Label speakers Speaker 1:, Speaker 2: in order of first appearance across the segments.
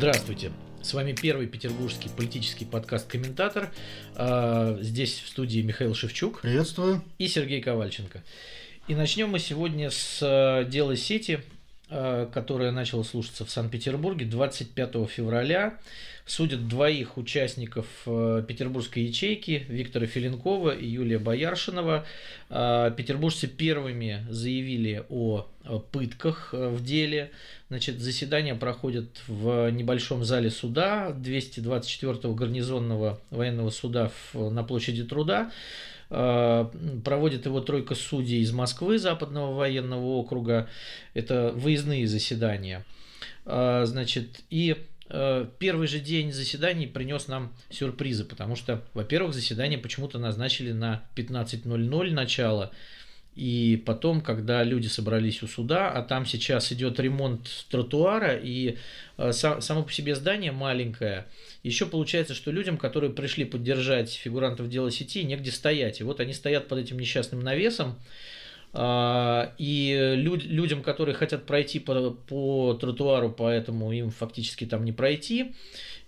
Speaker 1: Здравствуйте. С вами первый петербургский политический подкаст «Комментатор». А, здесь в студии Михаил Шевчук.
Speaker 2: Приветствую.
Speaker 1: И Сергей Ковальченко. И начнем мы сегодня с э, дела сети, которое начало слушаться в Санкт-Петербурге 25 февраля. Судят двоих участников э, петербургской ячейки Виктора Филинкова и Юлия Бояршинова. Петербуржцы первыми заявили о пытках в деле. Значит, заседания проходят в небольшом зале суда 224-го гарнизонного военного суда на площади труда. Э, проводит его тройка судей из Москвы, Западного военного округа. Это выездные заседания. Э, значит, и э, первый же день заседаний принес нам сюрпризы, потому что, во-первых, заседание почему-то назначили на 15.00 начало, и потом, когда люди собрались у суда, а там сейчас идет ремонт тротуара, и само по себе здание маленькое, еще получается, что людям, которые пришли поддержать фигурантов дела сети, негде стоять. И вот они стоят под этим несчастным навесом, и люд, людям, которые хотят пройти по, по тротуару, поэтому им фактически там не пройти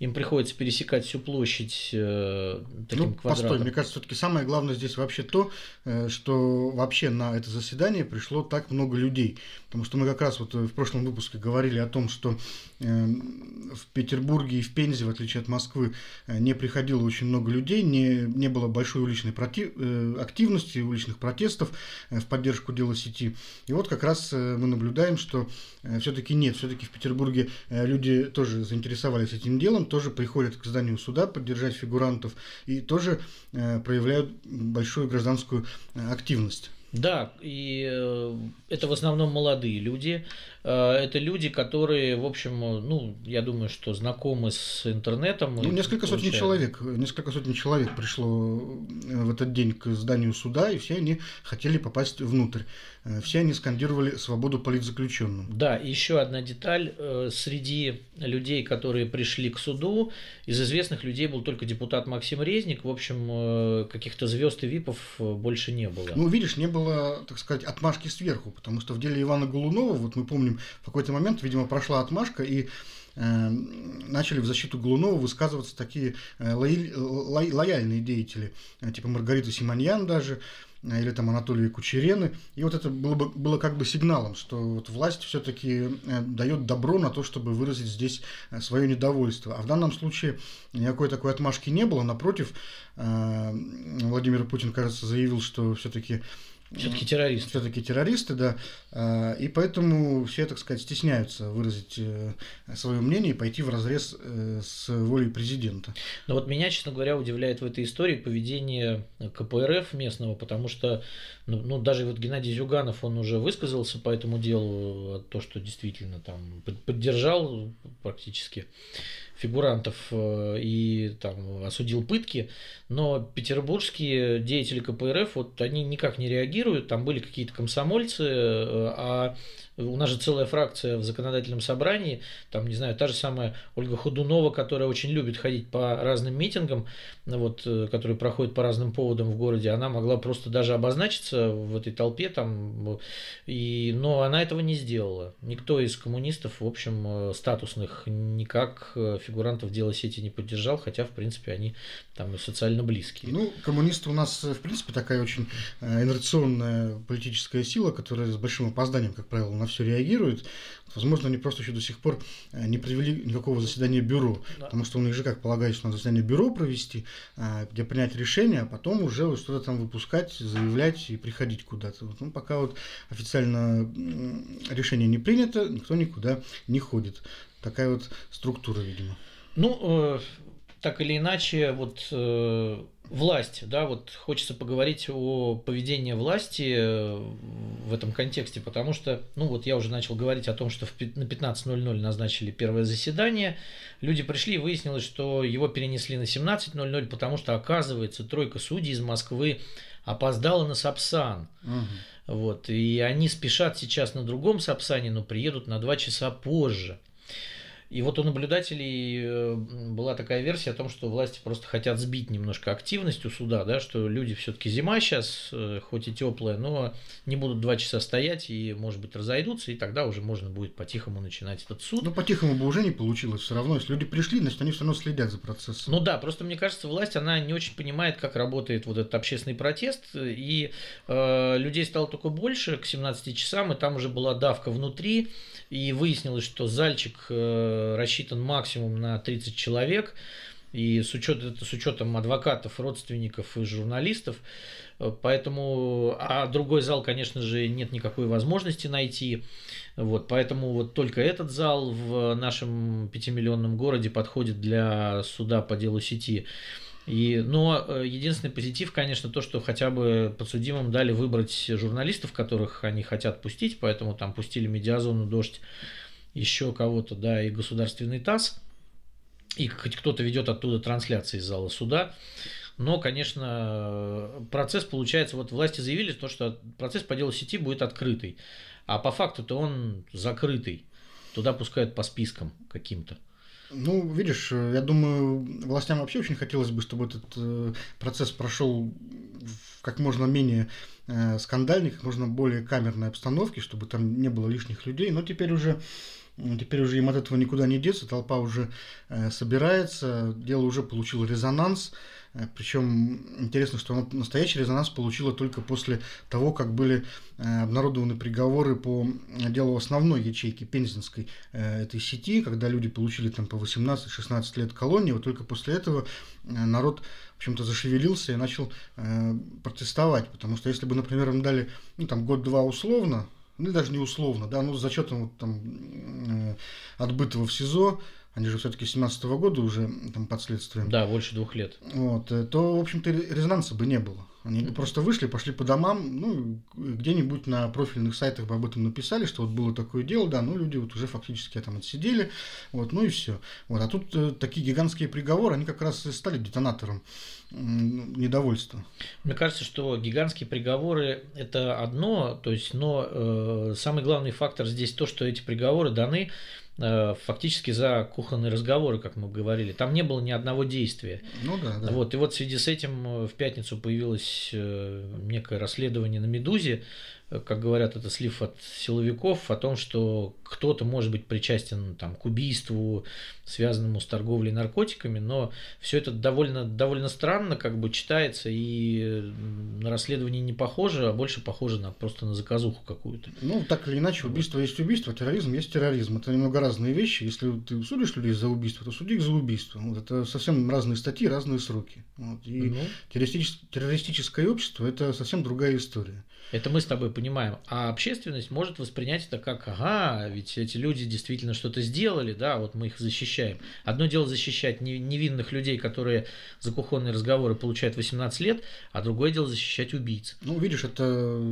Speaker 1: им приходится пересекать всю площадь э, таким
Speaker 2: ну,
Speaker 1: квадратом.
Speaker 2: Постой, мне кажется, все-таки самое главное здесь вообще то, э, что вообще на это заседание пришло так много людей. Потому что мы как раз вот в прошлом выпуске говорили о том, что э, в Петербурге и в Пензе, в отличие от Москвы, э, не приходило очень много людей, не, не было большой уличной против, э, активности, уличных протестов э, в поддержку дела сети. И вот как раз э, мы наблюдаем, что э, все-таки нет, все-таки в Петербурге э, люди тоже заинтересовались этим делом, тоже приходят к зданию суда поддержать фигурантов и тоже проявляют большую гражданскую активность.
Speaker 1: Да, и э, это в основном молодые люди. Э, это люди, которые, в общем, ну, я думаю, что знакомы с интернетом.
Speaker 2: Ну, несколько сотен человек, несколько сотен человек пришло э, в этот день к зданию суда, и все они хотели попасть внутрь. Все они скандировали свободу политзаключенным.
Speaker 1: Да, и еще одна деталь. Среди людей, которые пришли к суду, из известных людей был только депутат Максим Резник. В общем, каких-то звезд и випов больше не было.
Speaker 2: Ну, видишь, не было так сказать, отмашки сверху, потому что в деле Ивана Голунова, вот мы помним, в какой-то момент, видимо, прошла отмашка, и э, начали в защиту Голунова высказываться такие э, лояль, ло, лояльные деятели, э, типа Маргарита Симоньян даже, э, или там Анатолия Кучерены. И вот это было, бы, было как бы сигналом, что вот власть все-таки э, дает добро на то, чтобы выразить здесь э, свое недовольство. А в данном случае никакой такой отмашки не было. Напротив, Владимир Путин, кажется, заявил, что все-таки
Speaker 1: все-таки террористы.
Speaker 2: Все-таки террористы, да. А, и поэтому все, так сказать, стесняются выразить э, свое мнение и пойти в разрез э, с волей президента.
Speaker 1: Но вот меня, честно говоря, удивляет в этой истории поведение КПРФ местного, потому что ну, ну даже вот Геннадий Зюганов, он уже высказался по этому делу, то, что действительно там поддержал практически фигурантов э, и там осудил пытки, но петербургские деятели КПРФ, вот они никак не реагируют, там были какие-то комсомольцы, э, а у нас же целая фракция в законодательном собрании, там, не знаю, та же самая Ольга Ходунова, которая очень любит ходить по разным митингам, вот, э, которые проходят по разным поводам в городе, она могла просто даже обозначиться в этой толпе, там, и, но она этого не сделала. Никто из коммунистов, в общем, э, статусных никак э, фигурантов дела сети не поддержал, хотя, в принципе, они там социально близкие.
Speaker 2: Ну, коммунисты у нас, в принципе, такая очень инерционная политическая сила, которая с большим опозданием, как правило, на все реагирует. Возможно, они просто еще до сих пор э, не провели никакого заседания бюро, да. потому что у них же, как полагается, надо заседание бюро провести, э, где принять решение, а потом уже что-то там выпускать, заявлять и приходить куда-то. Ну, пока вот официально решение не принято, никто никуда не ходит. Такая вот структура, видимо.
Speaker 1: Ну, э, так или иначе, вот э, власть, да, вот хочется поговорить о поведении власти э, в этом контексте, потому что, ну вот я уже начал говорить о том, что на 15.00 назначили первое заседание, люди пришли и выяснилось, что его перенесли на 17.00, потому что, оказывается, тройка судей из Москвы опоздала на Сапсан. Угу. Вот, и они спешат сейчас на другом Сапсане, но приедут на два часа позже. И вот у наблюдателей э, была такая версия о том, что власти просто хотят сбить немножко активность у суда, да, что люди все-таки зима сейчас, э, хоть и теплая, но не будут два часа стоять и, может быть, разойдутся, и тогда уже можно будет по-тихому начинать этот суд.
Speaker 2: Ну, по-тихому бы уже не получилось все равно. Если люди пришли, значит, они все равно следят за процессом.
Speaker 1: Ну да, просто мне кажется, власть, она не очень понимает, как работает вот этот общественный протест, и э, людей стало только больше к 17 часам, и там уже была давка внутри, и выяснилось, что зальчик э, рассчитан максимум на 30 человек, и с, учет, с учетом адвокатов, родственников и журналистов, э, поэтому, а другой зал, конечно же, нет никакой возможности найти, вот, поэтому вот только этот зал в нашем пятимиллионном городе подходит для суда по делу сети. И, но э, единственный позитив, конечно, то, что хотя бы подсудимым дали выбрать журналистов, которых они хотят пустить, поэтому там пустили медиазону «Дождь», еще кого-то, да, и государственный ТАСС, и хоть кто-то ведет оттуда трансляции из зала суда. Но, конечно, процесс получается, вот власти заявили, то, что процесс по делу сети будет открытый, а по факту-то он закрытый. Туда пускают по спискам каким-то.
Speaker 2: Ну, видишь, я думаю, властям вообще очень хотелось бы, чтобы этот э, процесс прошел как можно менее э, скандальной, как можно более камерной обстановке, чтобы там не было лишних людей. Но теперь уже Теперь уже им от этого никуда не деться, толпа уже собирается, дело уже получило резонанс. Э, Причем интересно, что настоящий резонанс получила только после того, как были э, обнародованы приговоры по делу основной ячейки пензенской э, этой сети, когда люди получили там по 18-16 лет колонии. Вот только после этого народ, в общем-то, зашевелился и начал протестовать. Потому что если бы, например, им дали ну, там, год-два условно, ну, даже не условно, да, ну, с зачетом вот, там, отбытого в СИЗО, они же все-таки 17 -го года уже там под следствием.
Speaker 1: Да, больше двух лет.
Speaker 2: Вот, э, то, в общем-то, резонанса бы не было. Они просто вышли, пошли по домам, ну, где-нибудь на профильных сайтах бы об этом написали, что вот было такое дело, да, ну, люди вот уже фактически там отсидели, вот, ну и все. Вот, а тут э, такие гигантские приговоры, они как раз и стали детонатором э, недовольства.
Speaker 1: Мне кажется, что гигантские приговоры – это одно, то есть, но э, самый главный фактор здесь то, что эти приговоры даны фактически за кухонные разговоры, как мы говорили. Там не было ни одного действия.
Speaker 2: Ну да, да.
Speaker 1: Вот, и вот в связи с этим э, в пятницу появилось э, некое расследование на «Медузе», как говорят, это слив от силовиков о том, что кто-то может быть причастен там, к убийству, связанному с торговлей наркотиками, но все это довольно, довольно странно как бы читается и на расследование не похоже, а больше похоже на, просто на заказуху какую-то.
Speaker 2: Ну, так или иначе, убийство есть убийство, терроризм есть терроризм. Это немного разные вещи. Если ты судишь людей за убийство, то суди их за убийство. Вот это совсем разные статьи, разные сроки. Вот. И ну. террористическое общество – это совсем другая история.
Speaker 1: Это мы с тобой понимаем. А общественность может воспринять это как, ага, ведь эти люди действительно что-то сделали, да, вот мы их защищаем. Одно дело защищать невинных людей, которые за кухонные разговоры получают 18 лет, а другое дело защищать убийц.
Speaker 2: Ну, видишь, это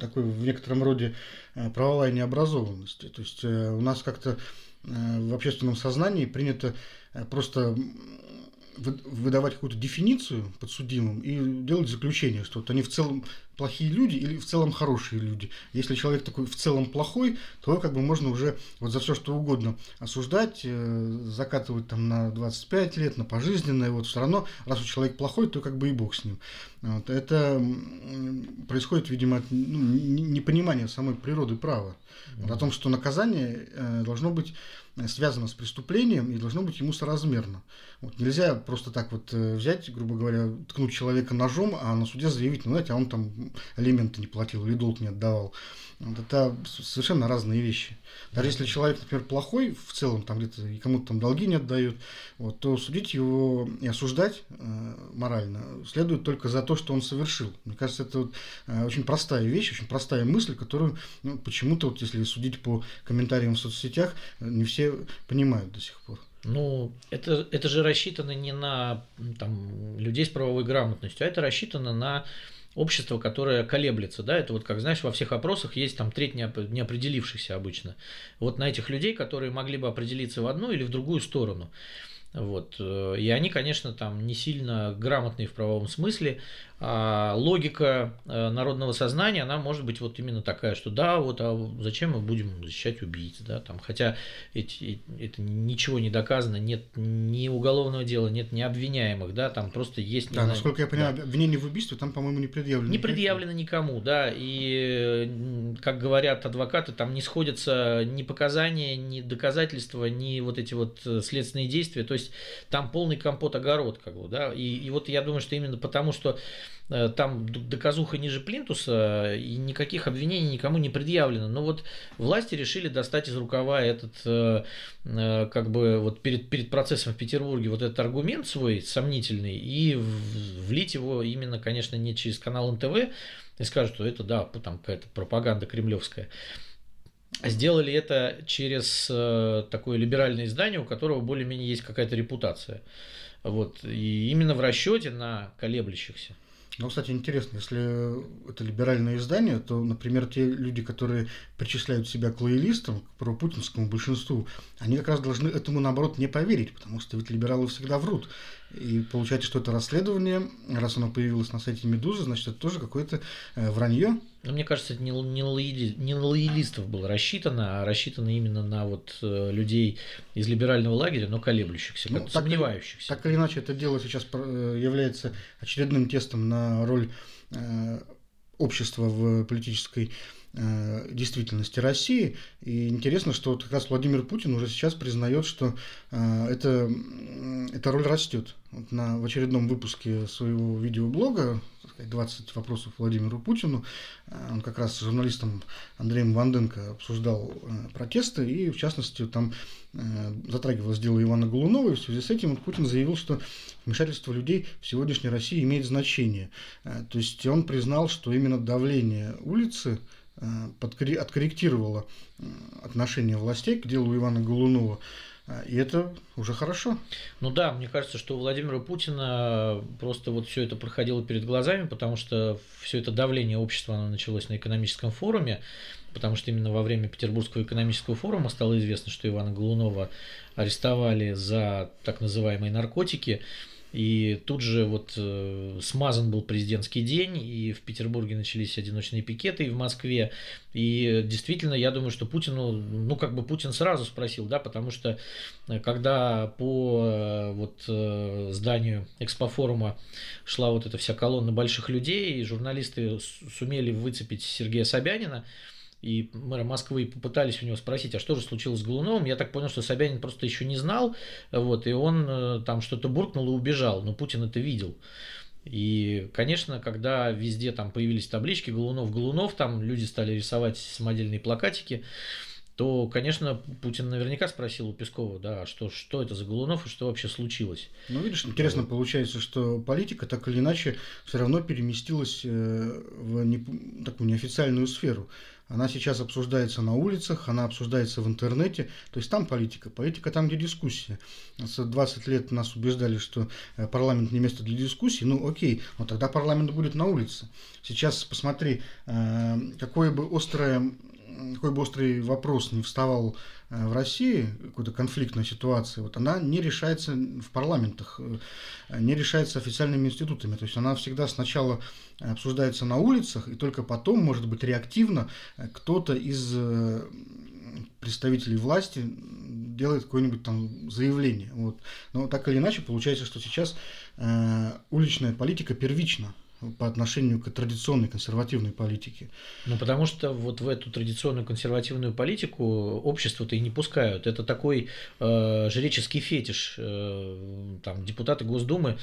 Speaker 2: такой в некотором роде э, правовая необразованность. То есть э, у нас как-то э, в общественном сознании принято просто выдавать какую-то дефиницию подсудимым и делать заключение, что вот они в целом плохие люди или в целом хорошие люди. Если человек такой в целом плохой, то как бы можно уже вот за все что угодно осуждать, э, закатывать там на 25 лет, на пожизненное. Вот все равно, раз у человека плохой, то как бы и бог с ним. Вот. Это происходит, видимо, от ну, непонимания самой природы права. Вот, о том, что наказание э, должно быть связано с преступлением и должно быть ему соразмерно. Вот нельзя просто так вот э, взять, грубо говоря, ткнуть человека ножом, а на суде заявить, ну, знаете, а он там алименты не платил или долг не отдавал. Это совершенно разные вещи. Даже если человек, например, плохой в целом, там где-то и кому-то там долги не отдают, вот, то судить его и осуждать э, морально следует только за то, что он совершил. Мне кажется, это вот, э, очень простая вещь, очень простая мысль, которую ну, почему-то, вот, если судить по комментариям в соцсетях, не все понимают до сих пор.
Speaker 1: Ну, это, это же рассчитано не на там, людей с правовой грамотностью, а это рассчитано на общество, которое колеблется, да, это вот, как знаешь, во всех опросах есть там треть неопределившихся обычно. Вот на этих людей, которые могли бы определиться в одну или в другую сторону. Вот. Э, и они, конечно, там не сильно грамотные в правовом смысле, логика э, народного сознания, она может быть вот именно такая, что да, вот а зачем мы будем защищать убийц, да, там, хотя эти, это ничего не доказано, нет ни уголовного дела, нет ни обвиняемых, да, там просто есть...
Speaker 2: Да, насколько я понимаю, да. обвинение в убийстве там, по-моему, не предъявлено.
Speaker 1: Не предъявлено никому, да, и, как говорят адвокаты, там не сходятся ни показания, ни доказательства, ни вот эти вот э, следственные действия, то есть там полный компот-огород, как бы, да, и, и вот я думаю, что именно потому, что Э, там доказуха ниже плинтуса, и никаких обвинений никому не предъявлено. Но вот власти решили достать из рукава этот, э, э, как бы вот перед, перед процессом в Петербурге вот этот аргумент свой сомнительный и влить его именно, конечно, не через канал НТВ, и скажут, что это, да, там какая-то пропаганда кремлевская. Сделали это через такое либеральное издание, у которого более-менее есть какая-то репутация. Вот. И именно в расчете на колеблющихся.
Speaker 2: Ну, кстати, интересно, если это либеральное издание, то, например, те люди, которые причисляют себя к лоялистам, к пропутинскому большинству, они как раз должны этому, наоборот, не поверить, потому что ведь либералы всегда врут. И получается, что это расследование, раз оно появилось на сайте Медузы, значит, это тоже какое-то э, вранье.
Speaker 1: Но мне кажется, это не, не, лояли, не на лоялистов было рассчитано, а рассчитано именно на вот э, людей из либерального лагеря, но колеблющихся, ну, так, сомневающихся.
Speaker 2: Так или иначе, это дело сейчас э, является очередным тестом на роль э, общества в политической Э, действительности России. И интересно, что вот как раз Владимир Путин уже сейчас признает, что э, это, эта роль растет. Вот на, в очередном выпуске своего видеоблога 20 вопросов Владимиру Путину. Э, он как раз с журналистом Андреем Ванденко обсуждал протесты, и в частности там затрагивалось дело Ивана Голунова, и в связи с этим Путин заявил, что вмешательство людей в сегодняшней России имеет значение. То есть он признал, что именно давление улицы Э, откорректировала э, отношение властей к делу Ивана Голунова. Э, и это уже хорошо.
Speaker 1: Ну да, мне кажется, что у Владимира Путина просто вот все это проходило перед глазами, потому что все это давление общества оно началось на экономическом форуме, потому что именно во время Петербургского экономического форума стало известно, что Ивана Голунова арестовали за так называемые наркотики. И тут же вот э, смазан был президентский день, и в Петербурге начались одиночные пикеты, и в Москве. И действительно, я думаю, что Путину, ну как бы Путин сразу спросил, да, потому что э, когда по э, вот э, зданию экспофорума шла вот эта вся колонна больших людей, и журналисты сумели выцепить Сергея Собянина, и мэра Москвы попытались у него спросить, а что же случилось с Голуновым, я так понял, что Собянин просто еще не знал, вот, и он э, там что-то буркнул и убежал, но Путин это видел. И, конечно, когда везде там появились таблички Голунов, Голунов, там люди стали рисовать самодельные плакатики, то, конечно, Путин наверняка спросил у Пескова, да, что, что это за Голунов и что вообще случилось.
Speaker 2: Ну, видишь, интересно вот. получается, что политика так или иначе все равно переместилась э, в не, такую неофициальную сферу. Она сейчас обсуждается на улицах, она обсуждается в интернете. То есть там политика. Политика там, где дискуссия. 20 лет нас убеждали, что э, парламент не место для дискуссий. Ну окей, но тогда парламент будет на улице. Сейчас посмотри, э, какое бы острое какой бы острый вопрос не вставал э, в России, какой-то конфликтной ситуации, вот она не решается в парламентах, не решается официальными институтами. То есть она всегда сначала обсуждается на улицах, и только потом, может быть, реактивно э, кто-то из э, представителей власти делает какое-нибудь там заявление. Вот. Но так или иначе, получается, что сейчас э, уличная политика первична по отношению к традиционной консервативной политике.
Speaker 1: Ну, потому что вот в эту традиционную консервативную политику общество-то и не пускают. Это такой э, жреческий фетиш. Э, там депутаты Госдумы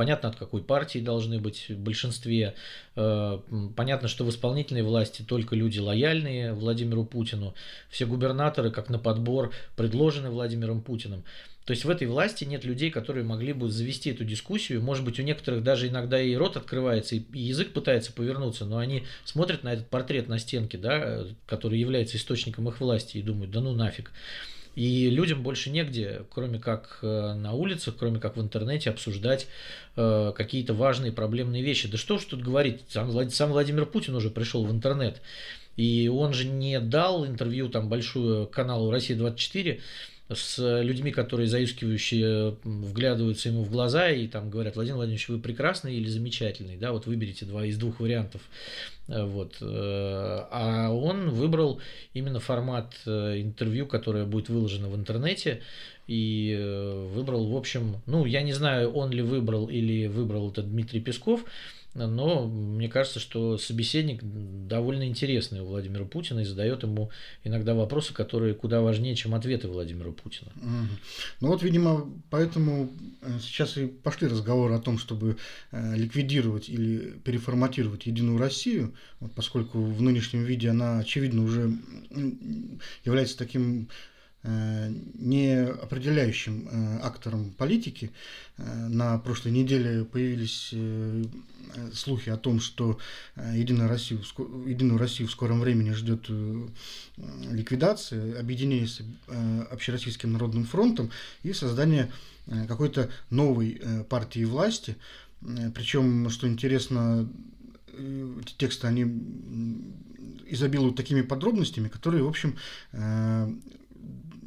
Speaker 1: Понятно, от какой партии должны быть в большинстве. Э, понятно, что в исполнительной власти только люди лояльные Владимиру Путину. Все губернаторы, как на подбор, предложены Владимиром Путиным. То есть в этой власти нет людей, которые могли бы завести эту дискуссию. Может быть, у некоторых даже иногда и рот открывается, и язык пытается повернуться, но они смотрят на этот портрет на стенке, да, который является источником их власти, и думают, да ну нафиг. И людям больше негде, кроме как э, на улицах, кроме как в интернете, обсуждать э, какие-то важные проблемные вещи. Да что ж тут говорить, сам, сам Владимир Путин уже пришел в интернет. И он же не дал интервью там большую каналу Россия 24 с людьми, которые заискивающие вглядываются ему в глаза и там говорят, Владимир Владимирович, вы прекрасный или замечательный, да, вот выберите два из двух вариантов. Э, вот. Э, а он выбрал именно формат э, интервью, которое будет выложено в интернете, и выбрал, в общем, ну, я не знаю, он ли выбрал или выбрал это Дмитрий Песков, но мне кажется, что собеседник довольно интересный у Владимира Путина и задает ему иногда вопросы, которые куда важнее, чем ответы Владимира Путина.
Speaker 2: Ну вот, видимо, поэтому э, сейчас и пошли разговоры о том, чтобы э, ликвидировать или переформатировать Единую Россию, поскольку в нынешнем виде она, очевидно, уже является таким не определяющим э, актором политики. Э, на прошлой неделе появились слухи о том, что Единая Россия, Единую Россию в скором времени ждет ликвидация, объединение с Общероссийским народным фронтом и создание какой-то новой партии власти. Причем, что интересно, эти тексты, они изобилуют такими подробностями, которые, в общем,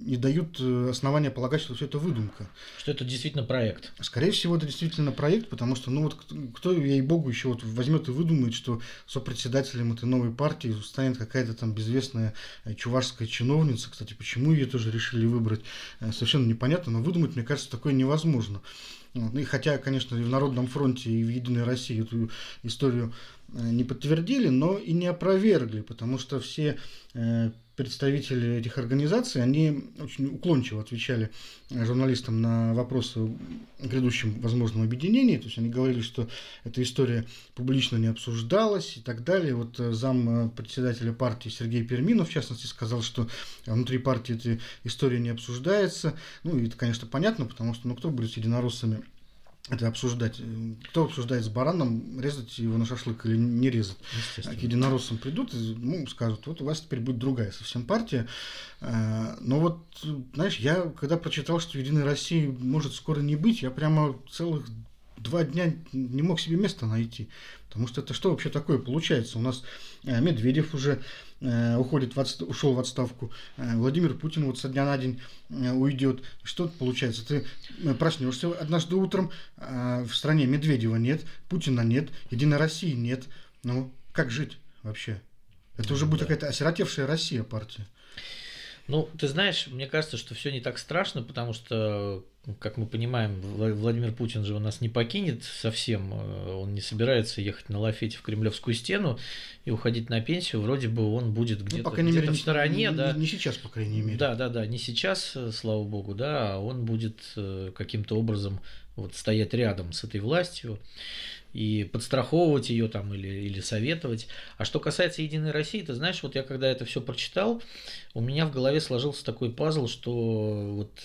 Speaker 2: не дают э, основания полагать, что все это выдумка.
Speaker 1: Что это действительно проект.
Speaker 2: Скорее всего, это действительно проект, потому что, ну вот, кто, ей-богу, еще вот возьмет и выдумает, что сопредседателем этой новой партии станет какая-то там безвестная э, чувашская чиновница. Кстати, почему ее тоже решили выбрать, э, совершенно непонятно, но выдумать, мне кажется, такое невозможно. Ну, и хотя, конечно, и в Народном фронте, и в Единой России эту историю не подтвердили, но и не опровергли, потому что все представители этих организаций, они очень уклончиво отвечали э, журналистам на вопросы о грядущем возможном объединении. То есть они говорили, что эта история публично не обсуждалась и так далее. Вот э, зам э, председателя партии Сергей Перминов, в частности, сказал, что внутри партии эта история не обсуждается. Ну, и это, конечно, понятно, потому что ну, кто будет единороссами это обсуждать. Кто обсуждает с бараном, резать его на шашлык или не резать. К единороссам придут и ну, скажут, вот у вас теперь будет другая совсем партия. А, но вот, знаешь, я когда прочитал, что Единой России может скоро не быть, я прямо целых два дня не мог себе места найти. Потому что это что вообще такое получается? У нас э, Медведев уже э, уходит в отст... ушел в отставку, э, Владимир Путин вот со дня на день уйдет. Что получается? Ты проснешься однажды утром, в стране Медведева нет, Путина нет, Единой России нет. Ну, как жить вообще? Это уже будет да. какая-то осиротевшая Россия партия.
Speaker 1: Ну, ты знаешь, мне кажется, что все не так страшно, потому что как мы понимаем, Владимир Путин же у нас не покинет совсем, э, он не собирается ехать на лафете в Кремлевскую стену и уходить на пенсию, вроде бы он будет ну, где-то, ну, где мере, в стороне,
Speaker 2: не,
Speaker 1: да.
Speaker 2: Не сейчас, по крайней мере.
Speaker 1: Да, да, да, не сейчас, э, слава богу, да, а он будет э, каким-то образом вот стоять рядом с этой властью и подстраховывать ее там или, или советовать. А что касается Единой России, ты знаешь, вот я когда это все прочитал, у меня в голове сложился такой пазл, что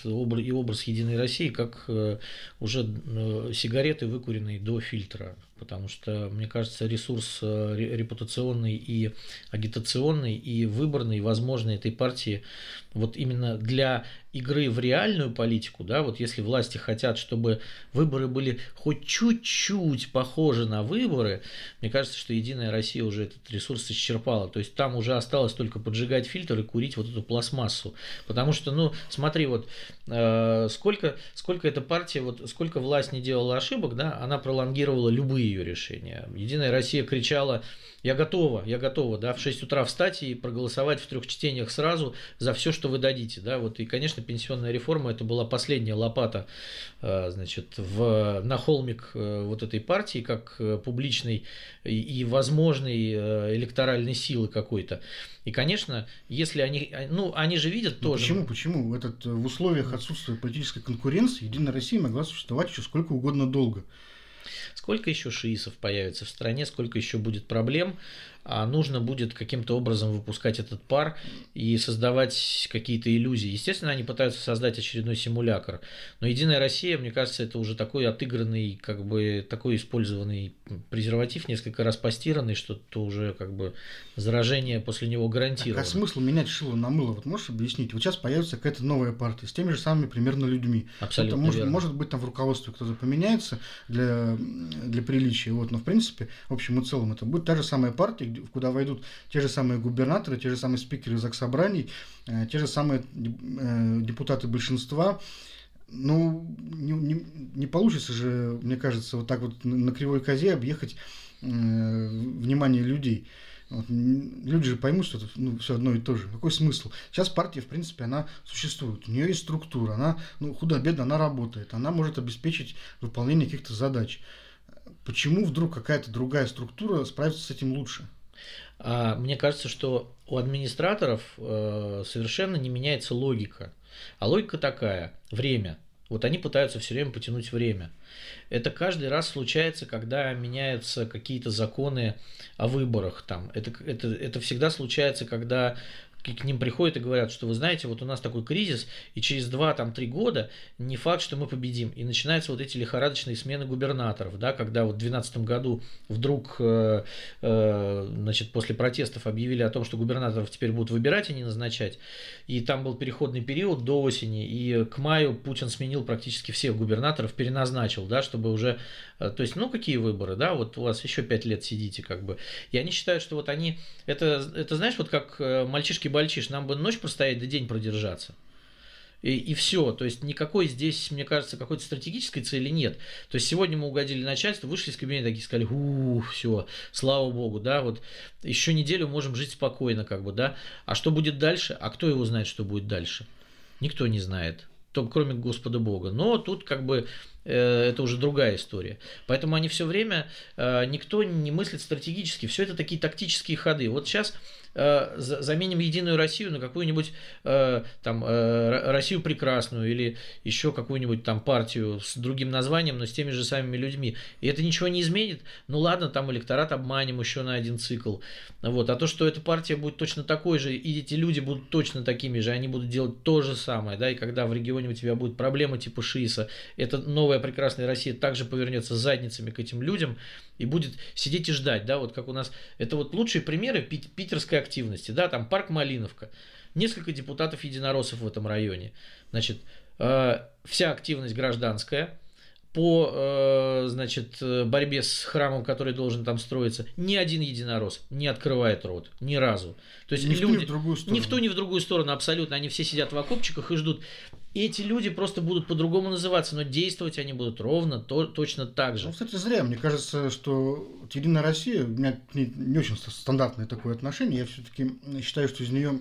Speaker 1: вот и образ Единой России как э, уже э, сигареты, выкуренные до фильтра потому что, мне кажется, ресурс э, репутационный и агитационный и выборный, возможно, этой партии вот именно для игры в реальную политику, да, вот если власти хотят, чтобы выборы были хоть чуть-чуть похожи на выборы, мне кажется, что Единая Россия уже этот ресурс исчерпала. То есть там уже осталось только поджигать фильтр и курить вот эту пластмассу. Потому что, ну, смотри, вот сколько, сколько эта партия, вот сколько власть не делала ошибок, да, она пролонгировала любые ее решения. Единая Россия кричала я готова, я готова, да, в 6 утра встать и проголосовать в трех чтениях сразу за все, что вы дадите, да, вот, и, конечно, пенсионная реформа, это была последняя лопата, э, значит, в, на холмик э, вот этой партии, как э, публичной и возможной электоральной силы какой-то. И, конечно, если они, ну, они же видят
Speaker 2: ну,
Speaker 1: тоже.
Speaker 2: Почему, почему? Этот, в условиях отсутствия политической конкуренции Единая Россия могла существовать еще сколько угодно долго.
Speaker 1: Сколько еще шиисов появится в стране, сколько еще будет проблем, а нужно будет каким-то образом выпускать этот пар и создавать какие-то иллюзии. Естественно, они пытаются создать очередной симулятор, но Единая Россия, мне кажется, это уже такой отыгранный, как бы такой использованный презерватив, несколько раз постиранный, что то уже как бы заражение после него гарантировано.
Speaker 2: А смысл менять шило на мыло? Вот можешь объяснить? Вот сейчас появится какая-то новая партия с теми же самыми примерно людьми.
Speaker 1: Абсолютно
Speaker 2: это может,
Speaker 1: верно.
Speaker 2: может быть там в руководстве кто-то поменяется для, для приличия, вот, но в принципе, в общем и целом, это будет та же самая партия, куда войдут те же самые губернаторы, те же самые спикеры заксобраний, э, те же самые э, депутаты большинства. Ну, не, не, не получится же, мне кажется, вот так вот на кривой козе объехать э, внимание людей. Вот, люди же поймут, что это ну, все одно и то же. Какой смысл? Сейчас партия, в принципе, она существует. У нее есть структура, она ну, худо-бедно она работает, она может обеспечить выполнение каких-то задач. Почему вдруг какая-то другая структура справится с этим лучше?
Speaker 1: А, мне кажется, что у администраторов э, совершенно не меняется логика. А логика такая: время. Вот они пытаются все время потянуть время. Это каждый раз случается, когда меняются какие-то законы о выборах. Там. Это, это, это всегда случается, когда к ним приходят и говорят, что вы знаете, вот у нас такой кризис, и через 2-3 года не факт, что мы победим. И начинаются вот эти лихорадочные смены губернаторов, да, когда вот в 2012 году вдруг, э, э, значит, после протестов объявили о том, что губернаторов теперь будут выбирать, а не назначать. И там был переходный период до осени, и к маю Путин сменил практически всех губернаторов, переназначил, да, чтобы уже, то есть, ну, какие выборы, да, вот у вас еще 5 лет сидите, как бы. И они считают, что вот они, это, это знаешь, вот как мальчишки бальчиш, нам бы ночь простоять, да день продержаться. И, и все. То есть никакой здесь, мне кажется, какой-то стратегической цели нет. То есть сегодня мы угодили начальству, вышли из кабинета такие сказали, ух, все, слава богу, да, вот еще неделю можем жить спокойно, как бы, да. А что будет дальше? А кто его знает, что будет дальше? Никто не знает только кроме Господа Бога. Но тут как бы э, это уже другая история. Поэтому они все время, э, никто не мыслит стратегически, все это такие тактические ходы. Вот сейчас Э, заменим Единую Россию на какую-нибудь э, там э, Россию прекрасную или еще какую-нибудь там партию с другим названием, но с теми же самыми людьми. И это ничего не изменит. Ну ладно, там электорат обманем еще на один цикл. Вот. А то, что эта партия будет точно такой же, и эти люди будут точно такими же, они будут делать то же самое, да, и когда в регионе у тебя будет проблема типа ШИСа, эта новая прекрасная Россия также повернется задницами к этим людям и будет сидеть и ждать, да, вот как у нас, это вот лучшие примеры питерской активности, да, там парк Малиновка, несколько депутатов единороссов в этом районе, значит, э, вся активность гражданская, по э, значит, борьбе с храмом, который должен там строиться, ни один единорос не открывает рот, ни разу. То есть
Speaker 2: ни
Speaker 1: люди, в
Speaker 2: ту, ни в другую сторону.
Speaker 1: Ни в ту, ни в другую сторону, абсолютно. Они все сидят в окопчиках и ждут. И эти люди просто будут по-другому называться, но действовать они будут ровно, то, точно так же.
Speaker 2: Ну, кстати, зря. Мне кажется, что Единая Россия, у меня не, не очень стандартное такое отношение. Я все-таки считаю, что из нее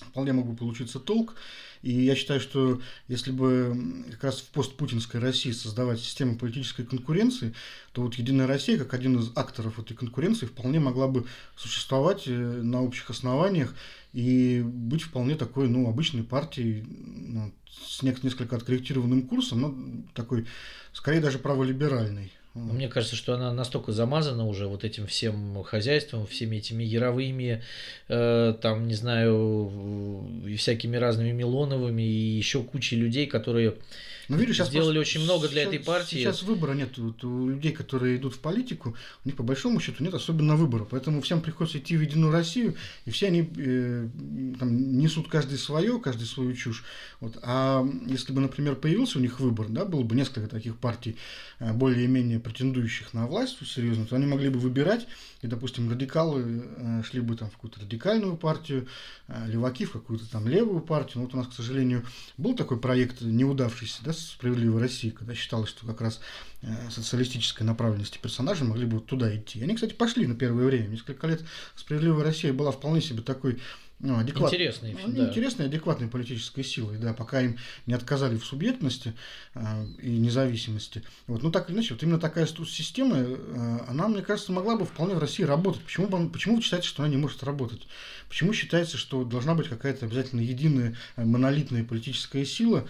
Speaker 2: вполне могу получиться толк. И я считаю, что если бы как раз в постпутинской России создавать систему политической конкуренции, то вот Единая Россия, как один из акторов этой конкуренции, вполне могла бы существовать э, на общих основаниях и быть вполне такой, ну, обычной партией, ну, с несколько откорректированным курсом, но такой, скорее даже праволиберальной.
Speaker 1: Мне кажется, что она настолько замазана уже вот этим всем хозяйством, всеми этими яровыми, э, там, не знаю, и всякими разными Милоновыми, и еще кучей людей, которые ну, видишь, сейчас сделали очень много для
Speaker 2: сейчас,
Speaker 1: этой партии.
Speaker 2: Сейчас выбора нет. Вот у людей, которые идут в политику, у них по большому счету нет особенно выбора. Поэтому всем приходится идти в Единую Россию, и все они э, там, несут каждый свое, каждый свою чушь. Вот. А если бы, например, появился у них выбор, да, было бы несколько таких партий, э, более-менее претендующих на власть, серьезно, то они могли бы выбирать, и, допустим, радикалы э, шли бы там в какую-то радикальную партию, э, леваки в какую-то там левую партию. Но вот у нас, к сожалению, был такой проект неудавшийся, да, «Справедливой России», когда считалось, что как раз э, социалистической направленности персонажи могли бы вот туда идти. Они, кстати, пошли на первое время. Несколько лет «Справедливая Россия» была вполне себе такой ну, адекват...
Speaker 1: интересной,
Speaker 2: ну, да. интересной, адекватной политической силой, да, пока им не отказали в субъектности э, и независимости. Вот, ну так или иначе, вот именно такая система, э, она, мне кажется, могла бы вполне в России работать. Почему, бы, почему вы считаете, что она не может работать? Почему считается, что должна быть какая-то обязательно единая монолитная политическая сила?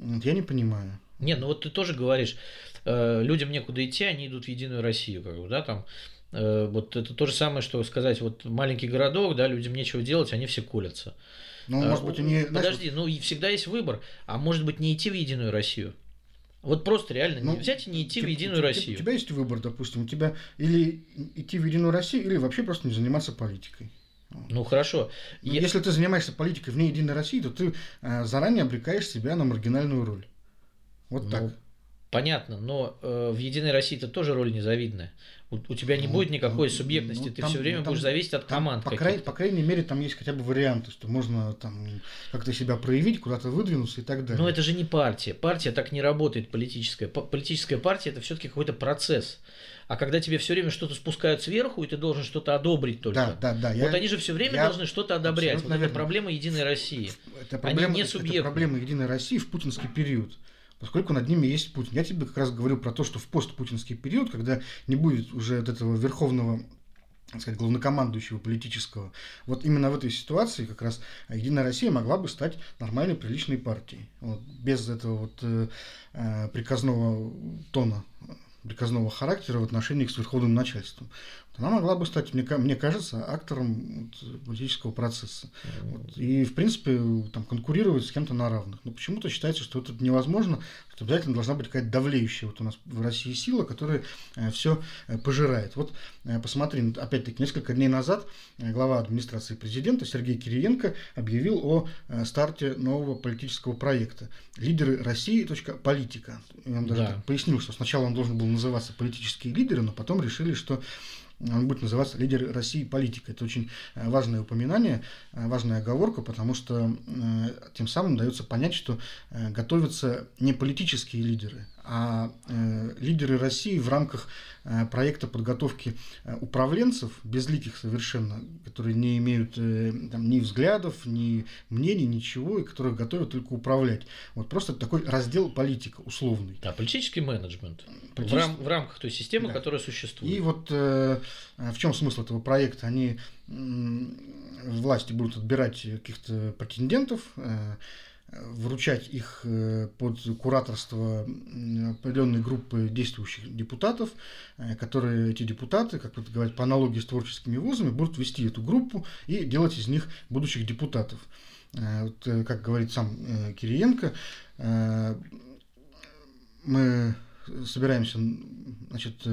Speaker 2: Я не понимаю.
Speaker 1: Нет, ну вот ты тоже говоришь, э, людям некуда идти, они идут в Единую Россию, как бы, да, там, э, вот это то же самое, что сказать, вот маленький городок, да, людям нечего делать, они все колятся.
Speaker 2: Ну, может быть, они...
Speaker 1: Подожди, знаешь, ну, и всегда есть выбор, а может быть, не идти в Единую Россию? Вот просто реально ну, не взять и не идти
Speaker 2: ты,
Speaker 1: в Единую
Speaker 2: у,
Speaker 1: Россию.
Speaker 2: У тебя есть выбор, допустим, у тебя или идти в Единую Россию, или вообще просто не заниматься политикой.
Speaker 1: Ну хорошо.
Speaker 2: Но Я... Если ты занимаешься политикой вне Единой России, то ты э, заранее обрекаешь себя на маргинальную роль. Вот ну, так.
Speaker 1: Понятно, но э, в Единой России это тоже роль незавидная. У, у тебя не ну, будет никакой ну, субъектности, ну, ты там, все время там, будешь зависеть от команд.
Speaker 2: По, край, по крайней мере, там есть хотя бы варианты, что можно там как-то себя проявить, куда-то выдвинуться и так далее.
Speaker 1: Но это же не партия. Партия так не работает политическая. Политическая партия это все-таки какой-то процесс. А когда тебе все время что-то спускают сверху, и ты должен что-то одобрить только.
Speaker 2: Да, да, да.
Speaker 1: Вот я, они же все время я, должны что-то одобрять. Вот это проблема Единой России.
Speaker 2: Это проблема, они не субъекты. Это проблема Единой России в путинский период поскольку над ними есть Путин. Я тебе как раз говорю про то, что в постпутинский период, когда не будет уже от этого верховного сказать, главнокомандующего политического. Вот именно в этой ситуации как раз Единая Россия могла бы стать нормальной, приличной партией. Вот, без этого вот э, э приказного тона приказного характера в отношении к верховным начальством. Она могла бы стать, мне, мне кажется, актором вот, политического процесса. Вот, и, в принципе, там, конкурировать с кем-то на равных. Но почему-то считается, что это невозможно, что обязательно должна быть какая-то давлеющая вот у нас в России сила, которая э, все э, пожирает. Вот э, посмотри, опять-таки, несколько дней назад глава администрации президента Сергей Кириенко объявил о старте нового политического проекта «Лидеры России. Политика». Я вам даже да. пояснил, что сначала он должен был называться «Политические лидеры», но потом решили, что он будет называться «Лидеры России. Политика». Это очень э, важное упоминание, э, важная оговорка, потому что э, тем самым дается понять, что готовятся не политические лидеры, а лидеры России в рамках Э, проекта подготовки э, управленцев, безликих совершенно, которые не имеют э, там, ни взглядов, ни мнений, ничего, и которых готовят только управлять. Вот просто такой раздел политика условный.
Speaker 1: Да, политический менеджмент Политический... В, рам- в рамках той системы, да. которая существует.
Speaker 2: И вот э, в чем смысл этого проекта? Они э, власти будут отбирать каких-то претендентов, э, вручать их э, под кураторство определенной группы действующих депутатов, э, которые эти депутаты, как вот говорят, по аналогии с творческими вузами, будут вести эту группу и делать из них будущих депутатов. Э, вот, как говорит сам Кириенко, мы собираемся значит,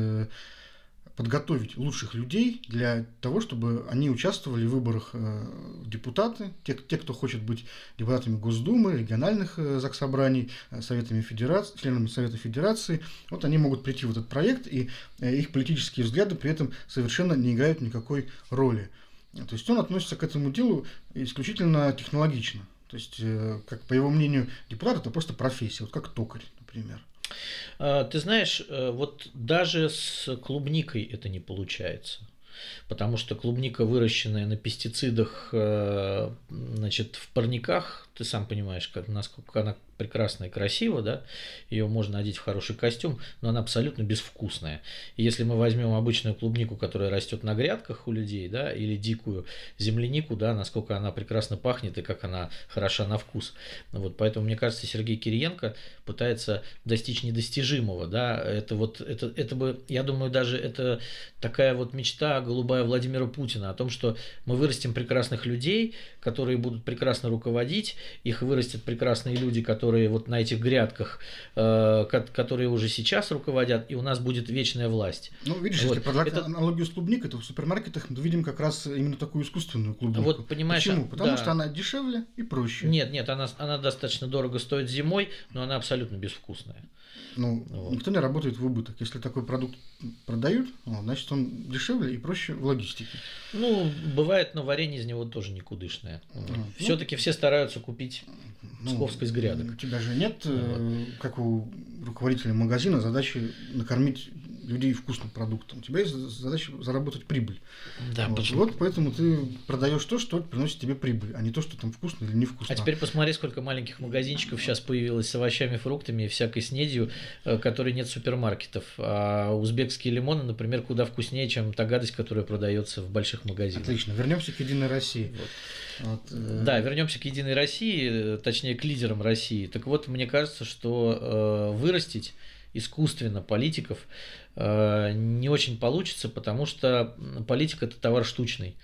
Speaker 2: подготовить лучших людей для того, чтобы они участвовали в выборах э, депутаты, те, те, кто хочет быть депутатами Госдумы, региональных э, заксобраний, э, советами федерации, членами Совета Федерации. Вот они могут прийти в этот проект, и их политические взгляды при этом совершенно не играют никакой роли. То есть он относится к этому делу исключительно технологично. То есть, как по его мнению, депутат это просто профессия, вот как токарь, например.
Speaker 1: А, ты знаешь, э, вот даже с клубникой это не получается. Потому что клубника, выращенная на пестицидах, э, значит, в парниках, ты сам понимаешь, как, насколько она прекрасная и красива, да, ее можно одеть в хороший костюм, но она абсолютно безвкусная. И если мы возьмем обычную клубнику, которая растет на грядках у людей, да, или дикую землянику, да, насколько она прекрасно пахнет и как она хороша на вкус. Вот, поэтому, мне кажется, Сергей Кириенко пытается достичь недостижимого, да, это вот, это, это бы, я думаю, даже это такая вот мечта голубая Владимира Путина о том, что мы вырастим прекрасных людей, которые будут прекрасно руководить, их вырастят прекрасные люди, которые вот на этих грядках, э, которые уже сейчас руководят, и у нас будет вечная власть.
Speaker 2: Ну, видишь, вот. если продать это... аналогию с клубникой, то в супермаркетах мы видим как раз именно такую искусственную клубнику.
Speaker 1: Вот, понимаешь,
Speaker 2: Почему? А, Потому да. что она дешевле и проще.
Speaker 1: Нет, нет, она, она достаточно дорого стоит зимой, но она абсолютно безвкусная.
Speaker 2: Ну, вот. никто не работает в убыток. Если такой продукт продают, значит, он дешевле и проще в логистике.
Speaker 1: Ну, бывает, но варенье из него тоже никудышное. А, ну, Все-таки все стараются купить ну, Псковской с грядок.
Speaker 2: У тебя же нет, ну, как у руководителя магазина, задачи накормить людей вкусным продуктом. У тебя есть задача заработать прибыль. Да, вот. Почему? вот поэтому ты продаешь то, что приносит тебе прибыль, а не то, что там вкусно или невкусно.
Speaker 1: А теперь посмотри, сколько маленьких магазинчиков сейчас появилось с овощами, фруктами и всякой снедью, э, которые нет супермаркетов. А узбекские лимоны, например, куда вкуснее, чем та гадость, которая продается в больших магазинах.
Speaker 2: Отлично. Вернемся к Единой России.
Speaker 1: Вот. Вот, э... Да, вернемся к Единой России, э, точнее к лидерам России. Так вот, мне кажется, что э, вырастить искусственно политиков не очень получится, потому что политика это товар штучный.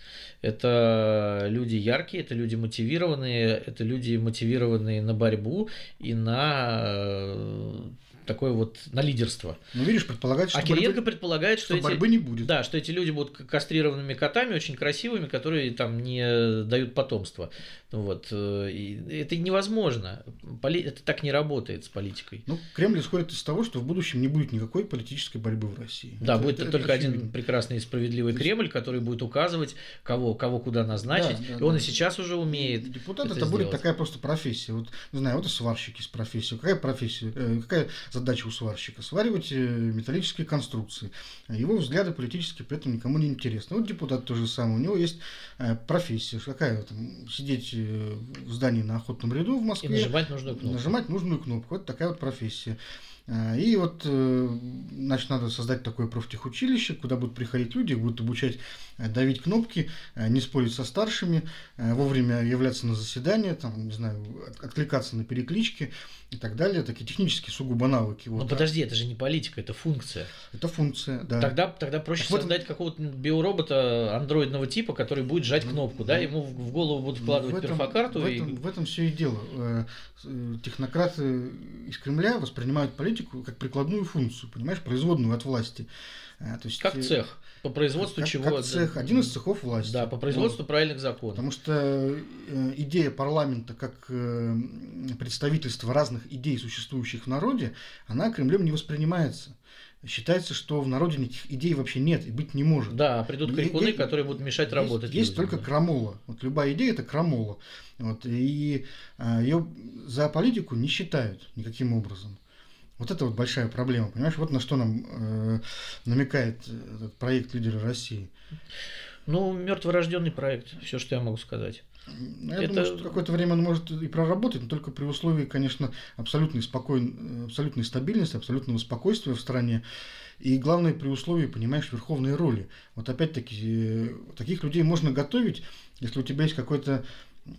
Speaker 1: Это люди яркие, это люди мотивированные, это люди мотивированные на борьбу и на э, такое вот на лидерство.
Speaker 2: Ну, видишь, предполагается,
Speaker 1: а что... А Кириенко борьбы... предполагает, что,
Speaker 2: что
Speaker 1: эти...
Speaker 2: борьбы не будет.
Speaker 1: Да, что эти люди будут кастрированными котами, очень красивыми, которые там не дают потомства. Вот. Э, и это невозможно. Поли... Это так не работает с политикой.
Speaker 2: Ну, Кремль исходит из того, что в будущем не будет никакой политической борьбы в России.
Speaker 1: Да, это, будет это, только это один очевидно. прекрасный и справедливый Кремль, который будет указывать, кого, кого куда назначить. Да, да, и он да. и сейчас уже умеет.
Speaker 2: Депутат это, это будет такая просто профессия. Вот, не знаю, вот и сварщики с профессией. Какая профессия, э, какая задача у сварщика? Сваривать э, металлические конструкции. Его взгляды политические при этом никому не интересны. Вот депутат то же самое. У него есть э, профессия. Какая там? Сидеть в здании на охотном ряду в Москве.
Speaker 1: И нажимать нужную кнопку.
Speaker 2: Нажимать нужную кнопку. Вот такая вот профессия. А, и вот, э, значит, надо создать такое профтехучилище, куда будут приходить люди, будут обучать э, давить кнопки, э, не спорить со старшими, вовремя являться на заседание, там, не знаю, откликаться на переклички и так далее. Такие технические сугубо навыки.
Speaker 1: Вот, Но подожди, это же не политика, это функция.
Speaker 2: Это функция, да.
Speaker 1: Тогда, тогда проще так создать вот, какого-то биоробота андроидного типа, который будет жать кнопку, да, ему в голову будут вкладывать в этом, перфокарту.
Speaker 2: В этом,
Speaker 1: и...
Speaker 2: в этом все и дело. Технократы из Кремля воспринимают политику политику как прикладную функцию, понимаешь, производную от власти.
Speaker 1: Э, то есть, как э, цех. По производству
Speaker 2: как,
Speaker 1: чего?
Speaker 2: Как цех, один из цехов власти.
Speaker 1: Да, по производству вот. правильных законов.
Speaker 2: Потому что э, идея парламента как представительство разных идей, существующих в народе, она Кремлем не воспринимается. Считается, что в народе никаких идей вообще нет и быть не может.
Speaker 1: Да, придут крикуны, и, которые будут мешать
Speaker 2: есть,
Speaker 1: работать.
Speaker 2: Есть людям, только крамола. Вот любая идея это крамола. Вот, и ее за политику не считают никаким образом. Вот это вот большая проблема, понимаешь? Вот на что нам э, намекает этот проект лидера России.
Speaker 1: Ну, мертворожденный проект, все, что я могу сказать.
Speaker 2: Я это... думаю, что какое-то время он может и проработать, но только при условии, конечно, абсолютной, спокой... абсолютной стабильности, абсолютного спокойствия в стране. И главное, при условии, понимаешь, верховной роли. Вот опять-таки, э, таких людей можно готовить, если у тебя есть какой-то Э,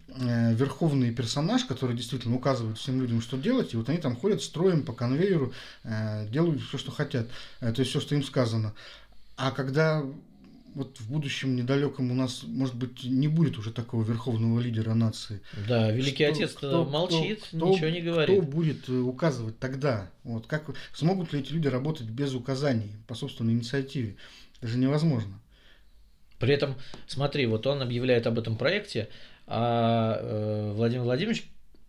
Speaker 2: верховный персонаж, который действительно указывает всем людям, что делать, и вот они там ходят строем по конвейеру, э, делают все, что хотят, э, то есть все, что им сказано. А когда вот в будущем недалеком у нас, может быть, не будет уже такого верховного лидера нации.
Speaker 1: Да, Великий что, Отец кто, молчит, кто, ничего не говорит.
Speaker 2: Кто будет указывать тогда? Вот как смогут ли эти люди работать без указаний по собственной инициативе? Это же невозможно.
Speaker 1: При этом, смотри, вот он объявляет об этом проекте, а э, Владимир Владимирович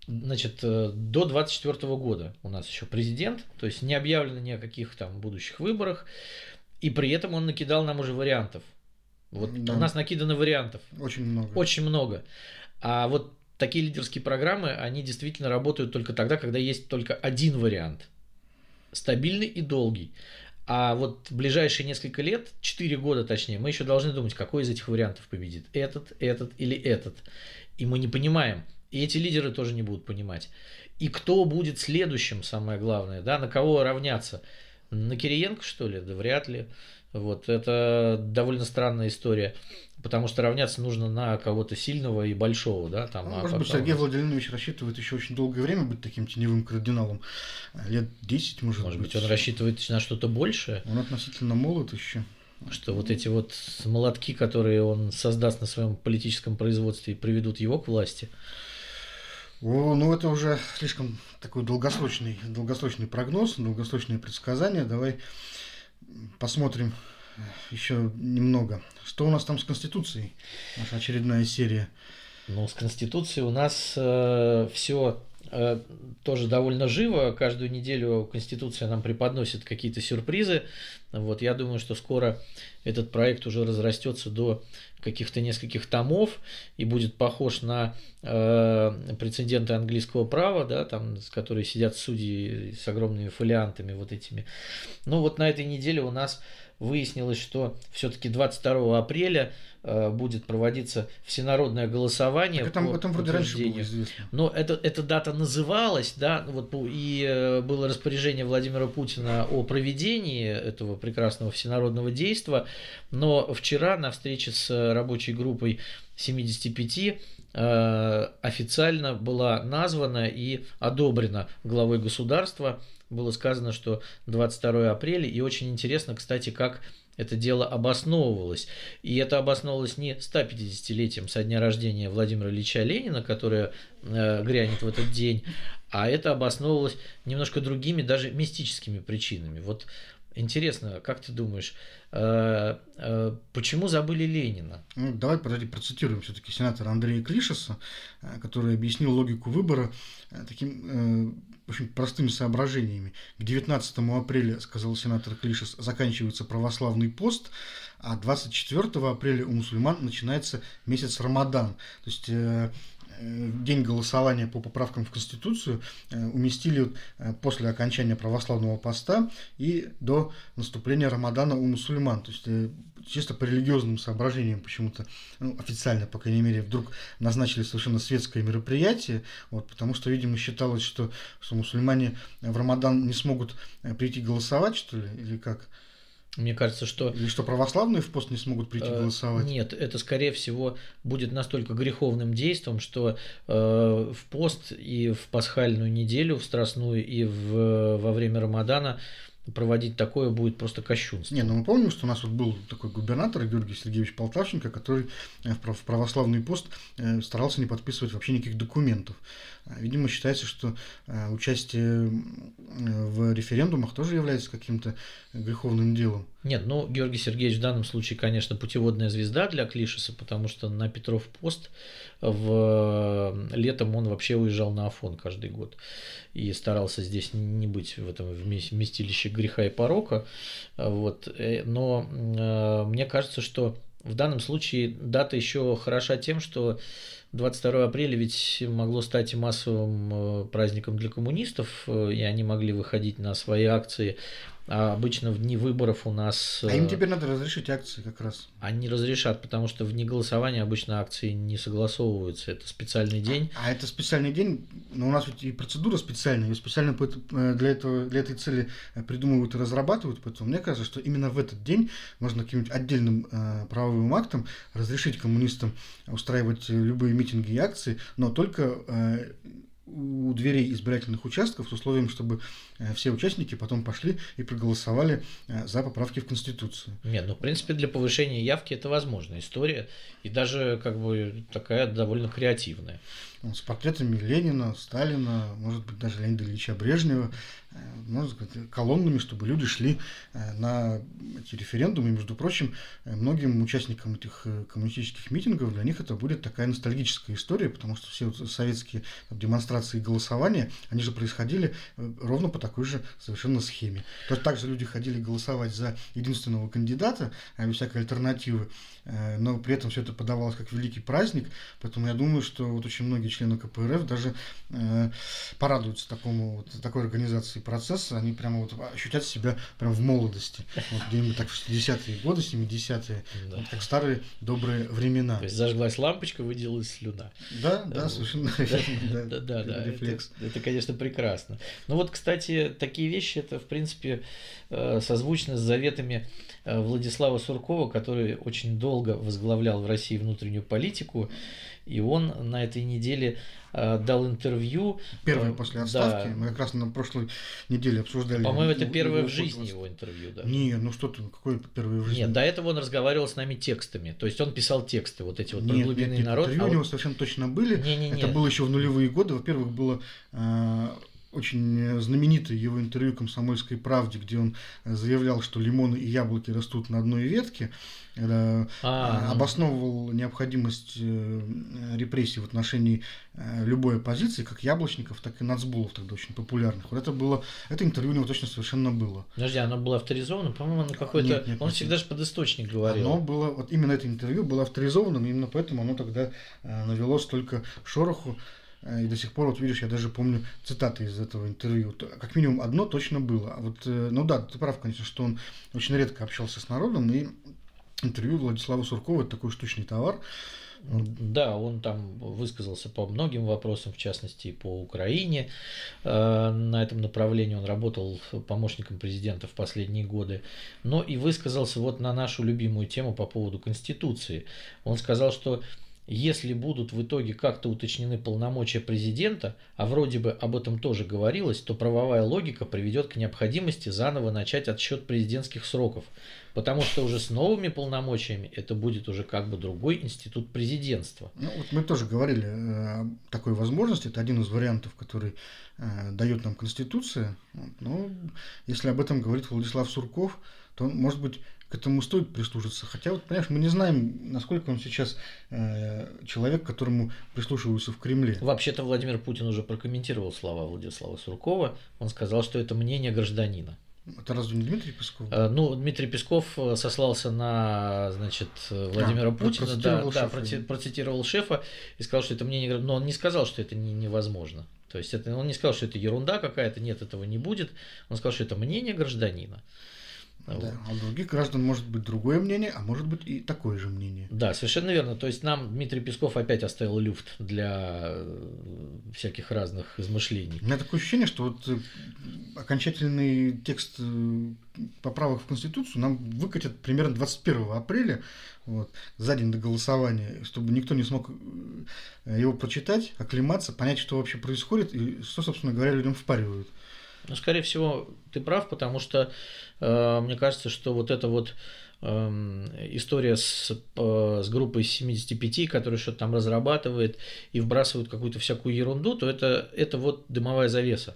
Speaker 1: Значит, э, до 24 года у нас еще президент, то есть не объявлено ни о каких там будущих выборах, и при этом он накидал нам уже вариантов. Вот да. у нас накидано вариантов.
Speaker 2: Очень много.
Speaker 1: Очень много. А вот такие лидерские программы, они действительно работают только тогда, когда есть только один вариант. Стабильный и долгий. А вот ближайшие несколько лет, 4 года точнее, мы еще должны думать, какой из этих вариантов победит. Этот, этот или этот. И мы не понимаем. И эти лидеры тоже не будут понимать. И кто будет следующим, самое главное, да, на кого равняться? На Кириенко, что ли? Да вряд ли. Вот, это довольно странная история, потому что равняться нужно на кого-то сильного и большого, да, там.
Speaker 2: Ну, а может быть, Сергей Владимирович рассчитывает еще очень долгое время быть таким теневым кардиналом, лет 10, может,
Speaker 1: может быть. Может быть, он рассчитывает на что-то большее.
Speaker 2: Он относительно молод еще.
Speaker 1: Что вот эти вот молотки, которые он создаст на своем политическом производстве, приведут его к власти.
Speaker 2: О, ну это уже слишком такой долгосрочный, долгосрочный прогноз, долгосрочные предсказания. Давай посмотрим еще немного. Что у нас там с Конституцией? Наша очередная серия.
Speaker 1: Ну, с Конституцией у нас э, все э, тоже довольно живо. Каждую неделю Конституция нам преподносит какие-то сюрпризы. Вот, я думаю, что скоро этот проект уже разрастется до каких-то нескольких томов и будет похож на э, прецеденты английского права, да, там, с которые сидят судьи с огромными фолиантами вот этими. Ну вот на этой неделе у нас выяснилось, что все-таки 22 апреля э, будет проводиться всенародное голосование. Так
Speaker 2: там, по там вроде раньше было известно.
Speaker 1: Но это, эта дата называлась, да, вот и э, было распоряжение Владимира Путина о проведении этого прекрасного всенародного действа, но вчера на встрече с рабочей группой 75 э, официально была названа и одобрена главой государства было сказано, что 22 апреля, и очень интересно, кстати, как это дело обосновывалось. И это обосновывалось не 150-летием со дня рождения Владимира Ильича Ленина, которое э, грянет в этот день, а это обосновывалось немножко другими, даже мистическими причинами. Вот интересно, как ты думаешь, э, э, почему забыли Ленина?
Speaker 2: Ну, давай, подожди, процитируем все-таки сенатора Андрея Клишеса, э, который объяснил логику выбора э, таким э, очень простыми соображениями. К 19 апреля, сказал сенатор Клишес, заканчивается православный пост, а 24 апреля у мусульман начинается месяц Рамадан. То есть э, день голосования по поправкам в Конституцию э, уместили после окончания православного поста и до наступления Рамадана у мусульман. То есть чисто по религиозным соображениям почему-то, ну, официально, по крайней мере, вдруг назначили совершенно светское мероприятие, вот, потому что, видимо, считалось, что, что мусульмане в Рамадан не смогут э, прийти голосовать, что ли, или как?
Speaker 1: Мне кажется, что...
Speaker 2: Или что православные в пост не смогут прийти э, голосовать?
Speaker 1: Нет, это, скорее всего, будет настолько греховным действием, что э, в пост и в пасхальную неделю, в страстную и в, во время Рамадана проводить такое будет просто кощунство.
Speaker 2: Не, ну мы помним, что у нас вот был такой губернатор Георгий Сергеевич Полтавченко, который э, в православный пост э, старался не подписывать вообще никаких документов. А, видимо, считается, что э, участие в референдумах тоже является каким-то греховным делом.
Speaker 1: Нет, ну, Георгий Сергеевич в данном случае, конечно, путеводная звезда для Клишеса, потому что на Петров пост в летом он вообще уезжал на Афон каждый год и старался здесь не быть в этом вместилище греха и порока. Вот. Э, но э, мне кажется, что в данном случае дата еще хороша тем, что 22 апреля ведь могло стать массовым э, праздником для коммунистов, и они могли выходить на свои акции а обычно в дни выборов у нас...
Speaker 2: А им э, теперь надо разрешить акции как раз.
Speaker 1: Они разрешат, потому что в дни голосования обычно акции не согласовываются. Это специальный день.
Speaker 2: А, а это специальный день, но у нас ведь и процедура специальная, и специально э, для, этого, для этой цели э, придумывают и разрабатывают. Поэтому мне кажется, что именно в этот день можно каким-нибудь отдельным э, правовым актом разрешить коммунистам устраивать любые митинги и акции, но только э, у дверей избирательных участков с условием, чтобы э, все участники потом пошли и проголосовали э, за поправки в Конституцию.
Speaker 1: Нет, ну, в принципе, для повышения явки это возможная история, и даже как бы такая довольно креативная.
Speaker 2: Ну, с портретами Ленина, Сталина, может быть, даже Леонида Ильича Брежнева, э, можно сказать, колоннами, чтобы люди шли э, на эти референдумы. И, между прочим, э, многим участникам этих коммунистических митингов для них это будет такая ностальгическая история, потому что все вот советские демонстрации и голосования, они же происходили ровно по такой же совершенно схеме. То есть также люди ходили голосовать за единственного кандидата, а без всякой альтернативы, но при этом все это подавалось как великий праздник, поэтому я думаю, что вот очень многие члены КПРФ даже э, порадуются такому вот, такой организации процесса, они прямо вот ощутят себя прям в молодости, вот где-нибудь так в 60-е годы, 70-е, да. вот, как старые добрые времена.
Speaker 1: То есть зажглась лампочка, выделилась слюна.
Speaker 2: Да, да, совершенно
Speaker 1: верно. Да, да, да, это, конечно, прекрасно. Ну вот, кстати, такие вещи, это, в принципе, э, созвучно с заветами э, Владислава Суркова, который очень долго возглавлял в России внутреннюю политику, и он на этой неделе э, дал интервью.
Speaker 2: Первое э, после отставки. Да. Мы как раз на прошлой неделе обсуждали.
Speaker 1: По-моему, это первое в жизни его интервью.
Speaker 2: Да. Не, ну что ты, какое первое в жизни?
Speaker 1: Нет, до этого он разговаривал с нами текстами. То есть он писал тексты, вот эти вот нет, нет, нет, народ.
Speaker 2: Интервью а у него вот... совершенно точно были. Не, не, не. Это было еще в нулевые годы. Во-первых, было э, очень знаменитое его интервью «Комсомольской правде», где он заявлял, что лимоны и яблоки растут на одной ветке, а, а, обосновывал необходимость э, репрессий в отношении э, любой оппозиции, как яблочников, так и нацбулов тогда очень популярных. Вот это было, это интервью у него точно совершенно было.
Speaker 1: Подожди, оно было авторизовано? По-моему, оно какое-то... Нет, нет, он нет, всегда же под источник говорил.
Speaker 2: Оно было, вот именно это интервью было авторизованным, именно поэтому оно тогда э, навело столько шороху. Э, и до сих пор, вот видишь, я даже помню цитаты из этого интервью. Как минимум одно точно было. А вот, э, ну да, ты прав, конечно, что он очень редко общался с народом, и интервью Владислава Суркова – это такой штучный товар.
Speaker 1: Да, он там высказался по многим вопросам, в частности, по Украине. Э, на этом направлении он работал помощником президента в последние годы. Но и высказался вот на нашу любимую тему по поводу Конституции. Он сказал, что если будут в итоге как-то уточнены полномочия президента, а вроде бы об этом тоже говорилось, то правовая логика приведет к необходимости заново начать отсчет президентских сроков, потому что уже с новыми полномочиями это будет уже как бы другой институт президентства.
Speaker 2: Ну, вот мы тоже говорили о такой возможности, это один из вариантов, который э, дает нам Конституция. Но если об этом говорит Владислав Сурков, то, может быть, к этому стоит прислушаться. Хотя, вот, понимаешь, мы не знаем, насколько он сейчас э, человек, которому прислушиваются в Кремле.
Speaker 1: Вообще-то Владимир Путин уже прокомментировал слова Владислава Суркова. Он сказал, что это мнение гражданина.
Speaker 2: Это разве не Дмитрий Песков?
Speaker 1: Э, ну, Дмитрий Песков э, сослался на, значит, Владимира а, Путина, процитировал да, шефа. да, процитировал шефа и сказал, что это мнение, но он не сказал, что это не, невозможно. То есть это, он не сказал, что это ерунда какая-то, нет, этого не будет. Он сказал, что это мнение гражданина.
Speaker 2: Да. А у других граждан может быть другое мнение, а может быть и такое же мнение.
Speaker 1: Да, совершенно верно. То есть нам Дмитрий Песков опять оставил люфт для э, всяких разных измышлений.
Speaker 2: У меня такое ощущение, что вот э, окончательный текст э, поправок в Конституцию нам выкатят примерно 21 апреля, вот, за день до голосования, чтобы никто не смог его прочитать, оклематься, понять, что вообще происходит и что, собственно говоря, людям впаривают.
Speaker 1: Ну, скорее всего, ты прав, потому что э, мне кажется, что вот эта вот э, история с, э, с группой 75, которая что-то там разрабатывает и вбрасывают какую-то всякую ерунду, то это, это вот дымовая завеса.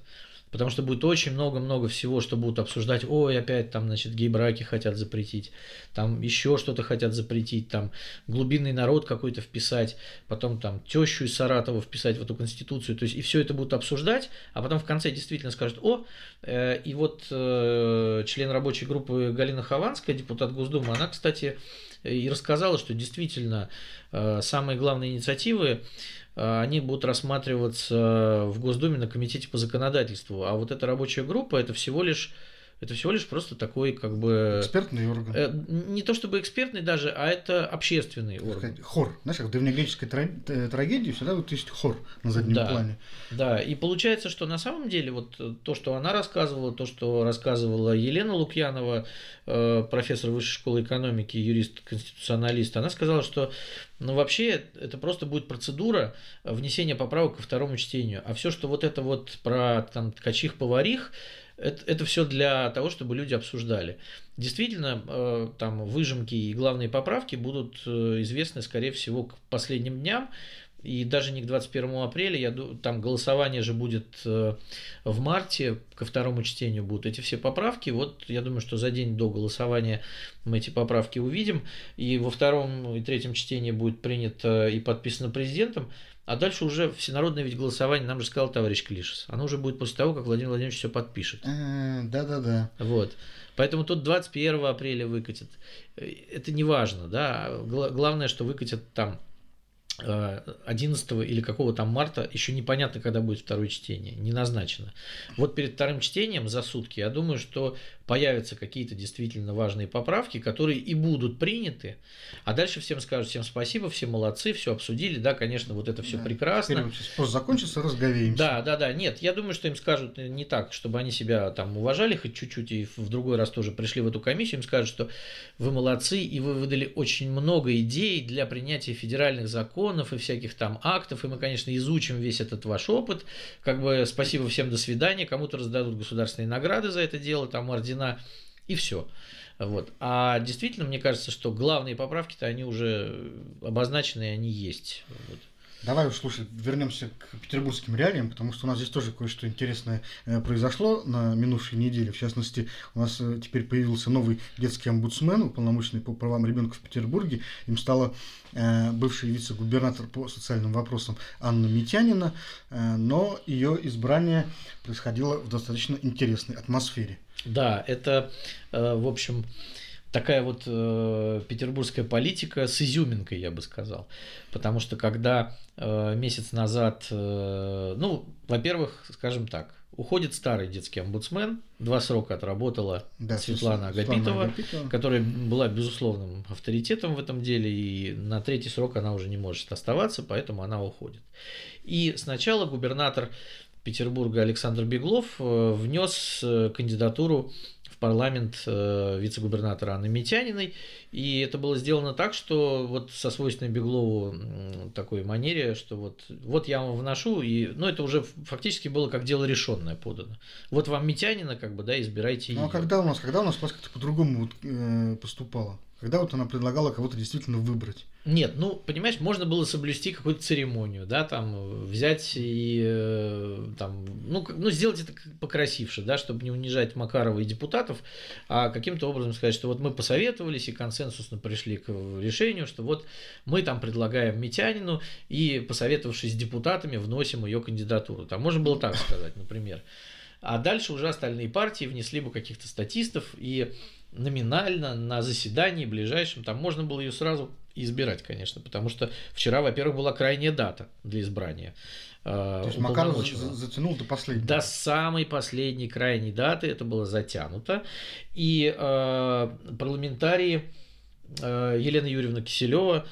Speaker 1: Потому что будет очень много-много всего, что будут обсуждать. Ой, опять там, значит, гей-браки хотят запретить, там еще что-то хотят запретить, там глубинный народ какой-то вписать, потом там тещу из Саратова вписать в эту конституцию. То есть и все это будут обсуждать, а потом в конце действительно скажут, о, э, и вот э, член рабочей группы Галина Хованская, депутат Госдумы, она, кстати, и рассказала, что действительно э, самые главные инициативы а, они будут рассматриваться в Госдуме на комитете по законодательству. А вот эта рабочая группа это всего лишь это всего лишь просто такой как бы...
Speaker 2: Экспертный орган.
Speaker 1: Э, не то чтобы экспертный даже, а это общественный орган.
Speaker 2: Хор. Знаешь, как в древнегреческой трагедии всегда вот есть хор на заднем
Speaker 1: да,
Speaker 2: плане.
Speaker 1: Да, и получается, что на самом деле вот то, что она рассказывала, то, что рассказывала Елена Лукьянова, э, профессор высшей школы экономики, юрист-конституционалист, она сказала, что ну, вообще это просто будет процедура внесения поправок ко второму чтению. А все, что вот это вот про там ткачих-поварих, это, это все для того, чтобы люди обсуждали. Действительно, э, там выжимки и главные поправки будут э, известны, скорее всего, к последним дням. И даже не к 21 апреля, я, там голосование же будет э, в марте, ко второму чтению будут эти все поправки. Вот я думаю, что за день до голосования мы эти поправки увидим. И во втором и третьем чтении будет принято и подписано президентом. А дальше уже всенародное ведь голосование, нам же сказал товарищ Клишес. Оно уже будет после того, как Владимир Владимирович все подпишет.
Speaker 2: Э, да-да-да.
Speaker 1: Вот. Поэтому тут 21 апреля выкатят. Э, это не важно, да. Главное, что выкатят там 11 э, или какого там марта, еще непонятно, когда будет второе чтение, не назначено. Вот перед вторым чтением за сутки, я думаю, что появятся какие-то действительно важные поправки, которые и будут приняты, а дальше всем скажут, всем спасибо, все молодцы, все обсудили, да, конечно, вот это все да, прекрасно.
Speaker 2: Пост закончится, разговеемся.
Speaker 1: Да, да, да, нет, я думаю, что им скажут не так, чтобы они себя там уважали хоть чуть-чуть и в другой раз тоже пришли в эту комиссию, им скажут, что вы молодцы и вы выдали очень много идей для принятия федеральных законов и всяких там актов, и мы, конечно, изучим весь этот ваш опыт, как бы спасибо всем, до свидания, кому-то раздадут государственные награды за это дело, там ордена и все. Вот. А действительно, мне кажется, что главные поправки-то они уже обозначены, они есть. Вот.
Speaker 2: Давай уж, слушай, вернемся к петербургским реалиям, потому что у нас здесь тоже кое-что интересное э, произошло на минувшей неделе. В частности, у нас э, теперь появился новый детский омбудсмен, уполномоченный по правам ребенка в Петербурге. Им стала э, бывший вице-губернатор по социальным вопросам Анна Митянина, но ее избрание происходило в достаточно интересной атмосфере.
Speaker 1: Да, это, в общем, такая вот э, петербургская политика с изюминкой, я бы сказал. Потому что когда э, месяц назад, э, ну, во-первых, скажем так, уходит старый детский омбудсмен, два срока отработала да, Светлана, Агапитова, Агапитова, которая была безусловным авторитетом в этом деле, и на третий срок она уже не может оставаться, поэтому она уходит. И сначала губернатор Петербурга Александр Беглов э, внес э, кандидатуру парламент э, вице-губернатора Анны Митяниной. И это было сделано так, что вот со свойственной Беглову такой манере, что вот, вот я вам вношу, и, ну, это уже фактически было как дело решенное подано. Вот вам Митянина, как бы, да, избирайте
Speaker 2: Ну, а когда у нас, когда у нас как-то по-другому вот, э, поступало? Когда вот она предлагала кого-то действительно выбрать?
Speaker 1: Нет, ну, понимаешь, можно было соблюсти какую-то церемонию, да, там, взять и, э, там, ну, ну, сделать это покрасивше, да, чтобы не унижать Макарова и депутатов, а каким-то образом сказать, что вот мы посоветовались и консенсусно пришли к решению, что вот мы там предлагаем Митянину и, посоветовавшись с депутатами, вносим ее кандидатуру. Там можно было так сказать, например. А дальше уже остальные партии внесли бы каких-то статистов и номинально на заседании ближайшем, там можно было ее сразу избирать, конечно, потому что вчера, во-первых, была крайняя дата для избрания.
Speaker 2: Э, То есть Макаров затянул до последней.
Speaker 1: До самой последней крайней даты это было затянуто. И э, парламентарии э, Елена Юрьевна Киселева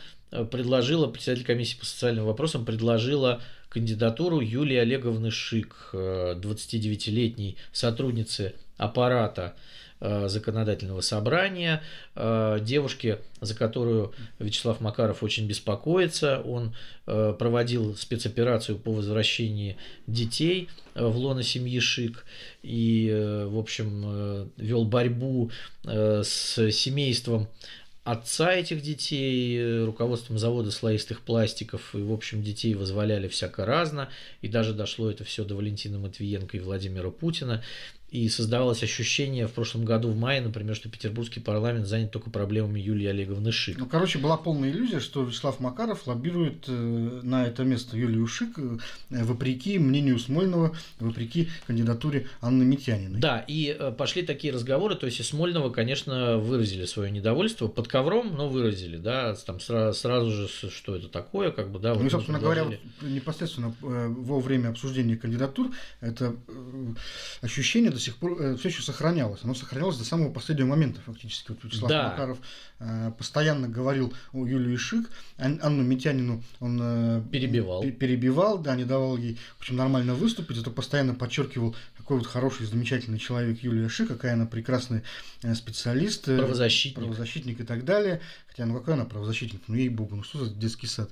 Speaker 1: предложила, председатель комиссии по социальным вопросам предложила кандидатуру Юлии Олеговны Шик, 29-летней э, сотрудницы аппарата законодательного собрания, э, девушки, за которую Вячеслав Макаров очень беспокоится. Он э, проводил спецоперацию по возвращении детей в лоно семьи Шик и, в общем, вел борьбу с семейством отца этих детей, руководством завода слоистых пластиков, и, в общем, детей возволяли всяко разно, и даже дошло это все до Валентина Матвиенко и Владимира Путина. И создавалось ощущение в прошлом году, в мае, например, что петербургский парламент занят только проблемами Юлии Олеговны Шик.
Speaker 2: Ну, короче, была полная иллюзия, что Вячеслав Макаров лоббирует э, на это место Юлию Шик, э, вопреки мнению Смольного, вопреки кандидатуре Анны Митяниной.
Speaker 1: Да, и э, пошли такие разговоры, то есть и Смольного, конечно, выразили свое недовольство под ковром, но выразили, да, там сразу, сразу же, что это такое, как бы, да.
Speaker 2: Ну, вот собственно говоря, непосредственно во время обсуждения кандидатур, это ощущение до сих пор э, все еще сохранялось. Оно сохранялось до самого последнего момента фактически. Вот Вячеслав да. Макаров э, постоянно говорил о Юлии Шик, Ан- Анну Митянину он э,
Speaker 1: перебивал.
Speaker 2: перебивал, да, не давал ей в общем, нормально выступить, зато постоянно подчеркивал, какой вот хороший, замечательный человек Юлия Шик, какая она прекрасный э, специалист,
Speaker 1: э, правозащитник.
Speaker 2: правозащитник и так далее. Хотя, ну какой она правозащитник? Ну ей-богу, ну что за детский сад?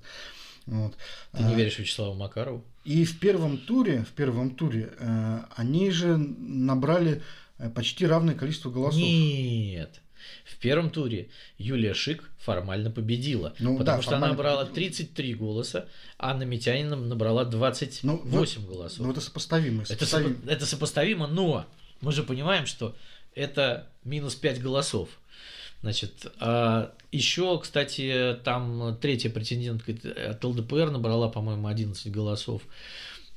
Speaker 1: Вот. Ты не а, веришь Вячеславу Макарову?
Speaker 2: И в первом туре, в первом туре э, они же набрали э, почти равное количество голосов.
Speaker 1: Нет. В первом туре Юлия Шик формально победила, ну, потому да, что она набрала 33 голоса, а Анна Митянина набрала 28 ну, голосов.
Speaker 2: Ну, это сопоставимо.
Speaker 1: Это, сопоставимо. это сопоставимо, но мы же понимаем, что это минус 5 голосов. Значит, а еще, кстати, там третья претендентка от ЛДПР набрала, по-моему, 11 голосов.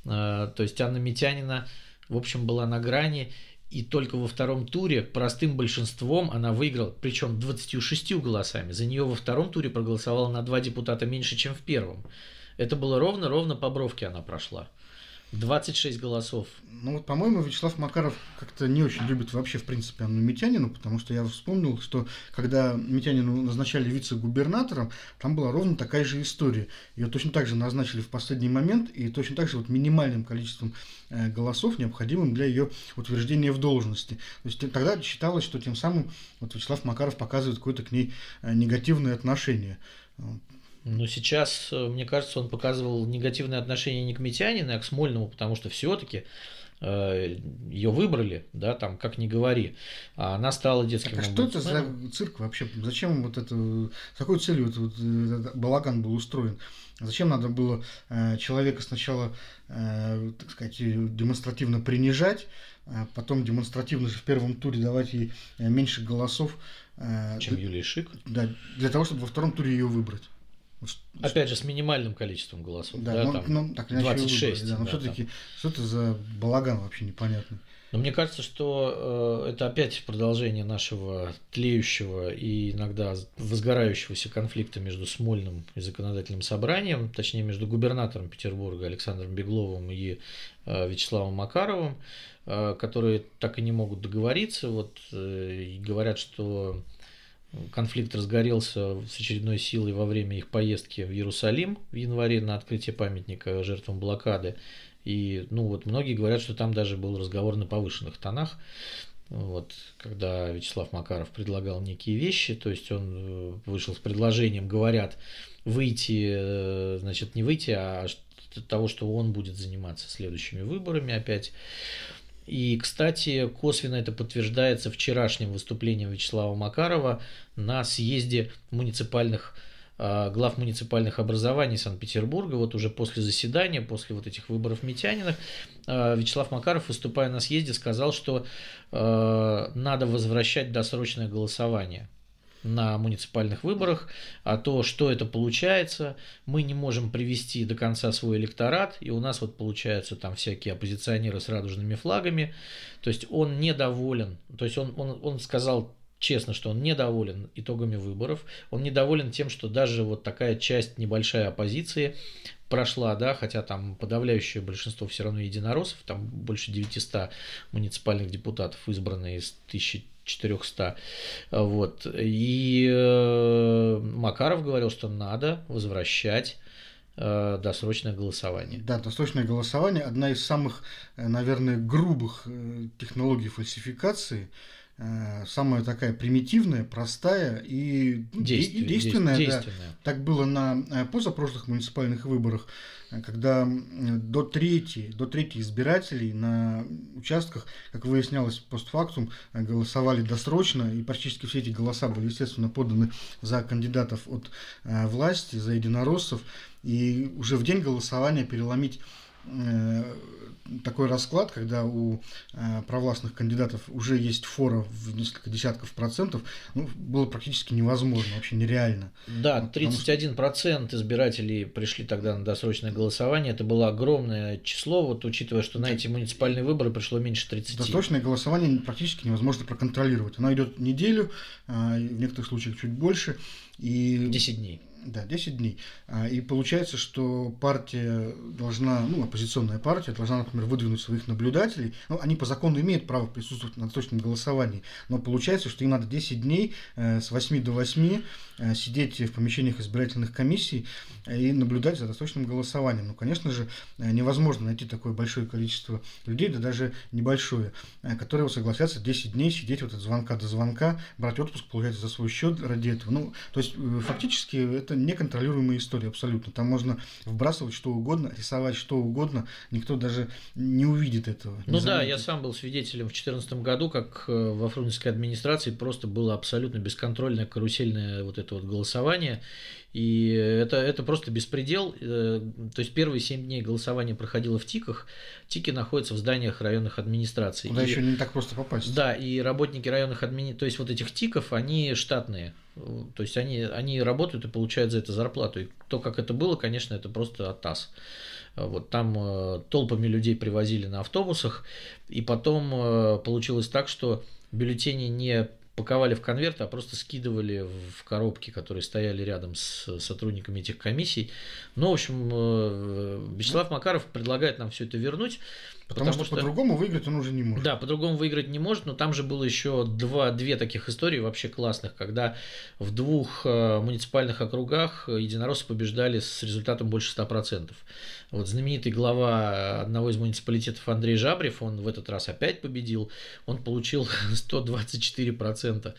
Speaker 1: А, то есть Анна Митянина, в общем, была на грани. И только во втором туре простым большинством она выиграла, причем 26 голосами. За нее во втором туре проголосовало на два депутата меньше, чем в первом. Это было ровно-ровно по бровке она прошла. 26 голосов.
Speaker 2: Ну вот, по-моему, Вячеслав Макаров как-то не очень любит вообще, в принципе, Анну Митянину, потому что я вспомнил, что когда Митянину назначали вице-губернатором, там была ровно такая же история. Ее точно так же назначили в последний момент, и точно так же вот минимальным количеством э, голосов, необходимым для ее утверждения в должности. То есть тогда считалось, что тем самым вот Вячеслав Макаров показывает какое-то к ней э, негативное отношение.
Speaker 1: Но сейчас, э, мне кажется, он показывал негативное отношение не к Митянину, а к Смольному, потому что все-таки э, ее выбрали, да, там, как ни говори, а она стала детским
Speaker 2: так, а что это за цирк вообще? Зачем вот это, с какой целью этот, этот балаган был устроен? Зачем надо было э, человека сначала, э, так сказать, демонстративно принижать, а потом демонстративно в первом туре давать ей э, меньше голосов?
Speaker 1: Э, Чем Юлия Шик?
Speaker 2: Да, для того, чтобы во втором туре ее выбрать.
Speaker 1: Опять же, с минимальным количеством голосов. Да, да
Speaker 2: ну, там ну, так 26. Выбрали, да, но да, все-таки, там. что это за балаган вообще непонятный.
Speaker 1: Но мне кажется, что э, это опять продолжение нашего тлеющего и иногда возгорающегося конфликта между Смольным и законодательным собранием, точнее между губернатором Петербурга Александром Бегловым и э, Вячеславом Макаровым, э, которые так и не могут договориться. Вот э, говорят, что Конфликт разгорелся с очередной силой во время их поездки в Иерусалим в январе на открытие памятника жертвам блокады. И ну вот многие говорят, что там даже был разговор на повышенных тонах. вот, когда Вячеслав Макаров предлагал некие вещи, то есть он э, вышел с предложением, говорят, выйти, э, значит, не выйти, а того, что он будет заниматься следующими выборами опять. И, кстати, косвенно это подтверждается вчерашним выступлением Вячеслава Макарова на съезде муниципальных а, глав муниципальных образований Санкт-Петербурга, вот уже после заседания, после вот этих выборов Митяниных, а, Вячеслав Макаров, выступая на съезде, сказал, что а, надо возвращать досрочное голосование на муниципальных выборах, а то, что это получается, мы не можем привести до конца свой электорат, и у нас вот получаются там всякие оппозиционеры с радужными флагами, то есть он недоволен, то есть он, он, он сказал честно, что он недоволен итогами выборов, он недоволен тем, что даже вот такая часть небольшая оппозиции прошла, да, хотя там подавляющее большинство все равно единороссов, там больше 900 муниципальных депутатов избраны из 1400, вот, и э, Макаров говорил, что надо возвращать э, досрочное голосование.
Speaker 2: Да, досрочное голосование одна из самых, э, наверное, грубых технологий фальсификации самая такая примитивная, простая и Действие, действенная. действенная. Да. Так было на э, позапрошлых муниципальных выборах, э, когда до трети, до трети избирателей на участках, как выяснялось постфактум, голосовали досрочно, и практически все эти голоса были, естественно, поданы за кандидатов от власти, за единороссов, и уже в день голосования переломить такой расклад, когда у э, провластных кандидатов уже есть фора в несколько десятков процентов, ну, было практически невозможно, вообще нереально.
Speaker 1: Да, 31% процент избирателей пришли тогда на досрочное голосование. Это было огромное число, вот учитывая, что на эти муниципальные выборы пришло меньше 30.
Speaker 2: Досрочное голосование практически невозможно проконтролировать. Оно идет неделю, э, в некоторых случаях чуть больше. И...
Speaker 1: 10 дней.
Speaker 2: Да, 10 дней. А, и получается, что партия должна, ну, оппозиционная партия должна, например, выдвинуть своих наблюдателей. Ну, они по закону имеют право присутствовать на точном голосовании, но получается, что им надо 10 дней э, с 8 до 8 э, сидеть в помещениях избирательных комиссий и наблюдать за досрочным голосованием. Ну, конечно же, э, невозможно найти такое большое количество людей, да даже небольшое, которые согласятся 10 дней сидеть вот от звонка до звонка, брать отпуск, получается, за свой счет ради этого. Ну, то есть, фактически, это неконтролируемая история абсолютно. Там можно вбрасывать что угодно, рисовать что угодно, никто даже не увидит этого.
Speaker 1: Ну да, я сам был свидетелем в 2014 году, как э, во фрунзенской администрации просто было абсолютно бесконтрольное карусельное вот это вот голосование. И это, это просто беспредел. Э, то есть первые 7 дней голосования проходило в ТИКах. ТИКи находятся в зданиях районных администраций.
Speaker 2: Куда и, еще не так просто попасть.
Speaker 1: Да, и работники районных администраций, то есть вот этих ТИКов, они штатные. То есть они, они работают и получают за это зарплату. И то, как это было, конечно, это просто оттас. Вот там э, толпами людей привозили на автобусах, и потом э, получилось так, что бюллетени не паковали в конверты, а просто скидывали в коробки, которые стояли рядом с сотрудниками этих комиссий. Ну, в общем, э, Вячеслав Макаров предлагает нам все это вернуть.
Speaker 2: Потому, потому что, что по-другому выиграть он уже не может.
Speaker 1: Да, по-другому выиграть не может, но там же было еще два, две таких истории вообще классных, когда в двух э, муниципальных округах единороссы побеждали с результатом больше 100%. Вот знаменитый глава одного из муниципалитетов Андрей Жабрев, он в этот раз опять победил, он получил 124%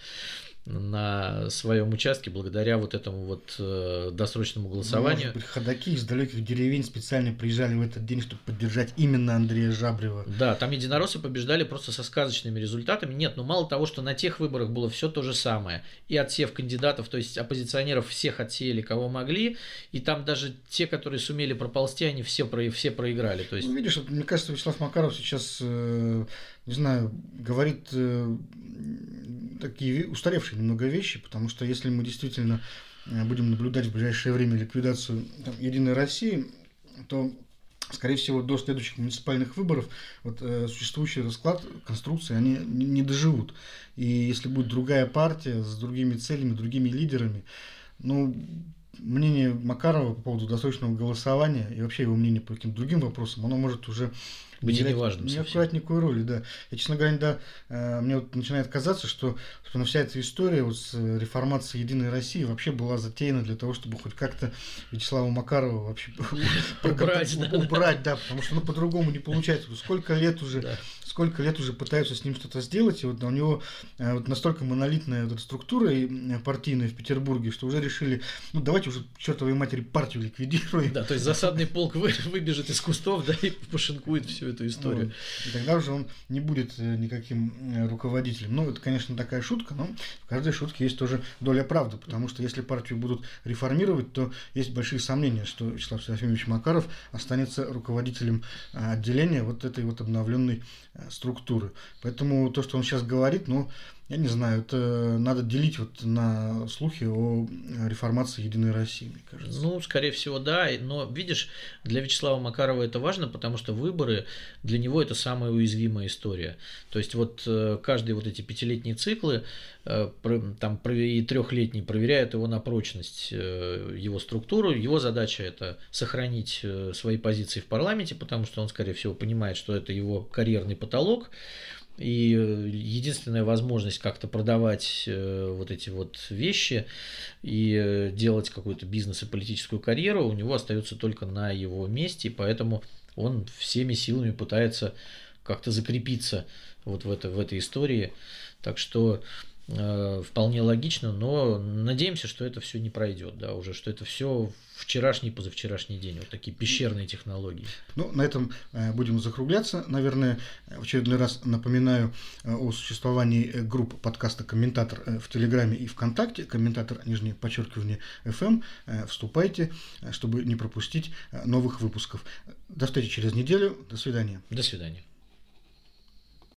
Speaker 1: на своем участке благодаря вот этому вот э, досрочному голосованию. Может
Speaker 2: быть, ходаки из далеких деревень специально приезжали в этот день, чтобы поддержать именно Андрея Жабрева.
Speaker 1: Да, там единороссы побеждали просто со сказочными результатами. Нет, ну мало того, что на тех выборах было все то же самое. И отсев кандидатов, то есть оппозиционеров всех отсеяли, кого могли. И там даже те, которые сумели проползти, они все, про, все проиграли. То есть...
Speaker 2: Ну, видишь, мне кажется, Вячеслав Макаров сейчас э, не знаю, говорит э, такие устаревшие немного вещи, потому что если мы действительно э, будем наблюдать в ближайшее время ликвидацию там, Единой России, то скорее всего, до следующих муниципальных выборов вот, э, существующий расклад, конструкции, они не, не доживут. И если будет другая партия с другими целями, другими лидерами, ну, мнение Макарова по поводу досрочного голосования и вообще его мнение по каким-то другим вопросам, оно может уже
Speaker 1: быть не важным.
Speaker 2: Не играть никакой роли, да. Я, честно говоря, да, э, мне вот начинает казаться, что собственно, вся эта история вот с реформацией Единой России вообще была затеяна для того, чтобы хоть как-то Вячеслава Макарова вообще убрать, да, потому что ну, по-другому не получается. Сколько лет уже сколько лет уже пытаются с ним что-то сделать, и вот у него э, вот настолько монолитная вот структура партийная в Петербурге, что уже решили, ну давайте уже чертовой матери партию ликвидируем.
Speaker 1: Да, то есть засадный полк выбежит из кустов, да, и пошинкует всю эту историю. Вот.
Speaker 2: И тогда уже он не будет э, никаким э, руководителем. Ну, это, конечно, такая шутка, но в каждой шутке есть тоже доля правды, потому что если партию будут реформировать, то есть большие сомнения, что Вячеслав Серафимович Макаров останется руководителем отделения вот этой вот обновленной структуры. Поэтому то, что он сейчас говорит, ну, я не знаю, это надо делить вот на слухи о реформации Единой России, мне кажется.
Speaker 1: Ну, скорее всего, да. Но, видишь, для Вячеслава Макарова это важно, потому что выборы для него это самая уязвимая история. То есть вот э, каждые вот эти пятилетние циклы э, там и трехлетние проверяют его на прочность, э, его структуру. Его задача это сохранить свои позиции в парламенте, потому что он, скорее всего, понимает, что это его карьерный потолок. И э, единственная возможность как-то продавать э, вот эти вот вещи и э, делать какой-то бизнес и политическую карьеру у него остается только на его месте, поэтому он всеми силами пытается как-то закрепиться вот в, это, в этой истории. Так что вполне логично, но надеемся, что это все не пройдет, да, уже, что это все вчерашний, позавчерашний день, вот такие пещерные технологии.
Speaker 2: Ну, на этом э, будем закругляться. Наверное, в очередной раз напоминаю э, о существовании групп подкаста «Комментатор» в Телеграме и ВКонтакте. «Комментатор», нижнее подчеркивание, FM. Вступайте, чтобы не пропустить новых выпусков. До встречи через неделю. До свидания.
Speaker 1: До свидания.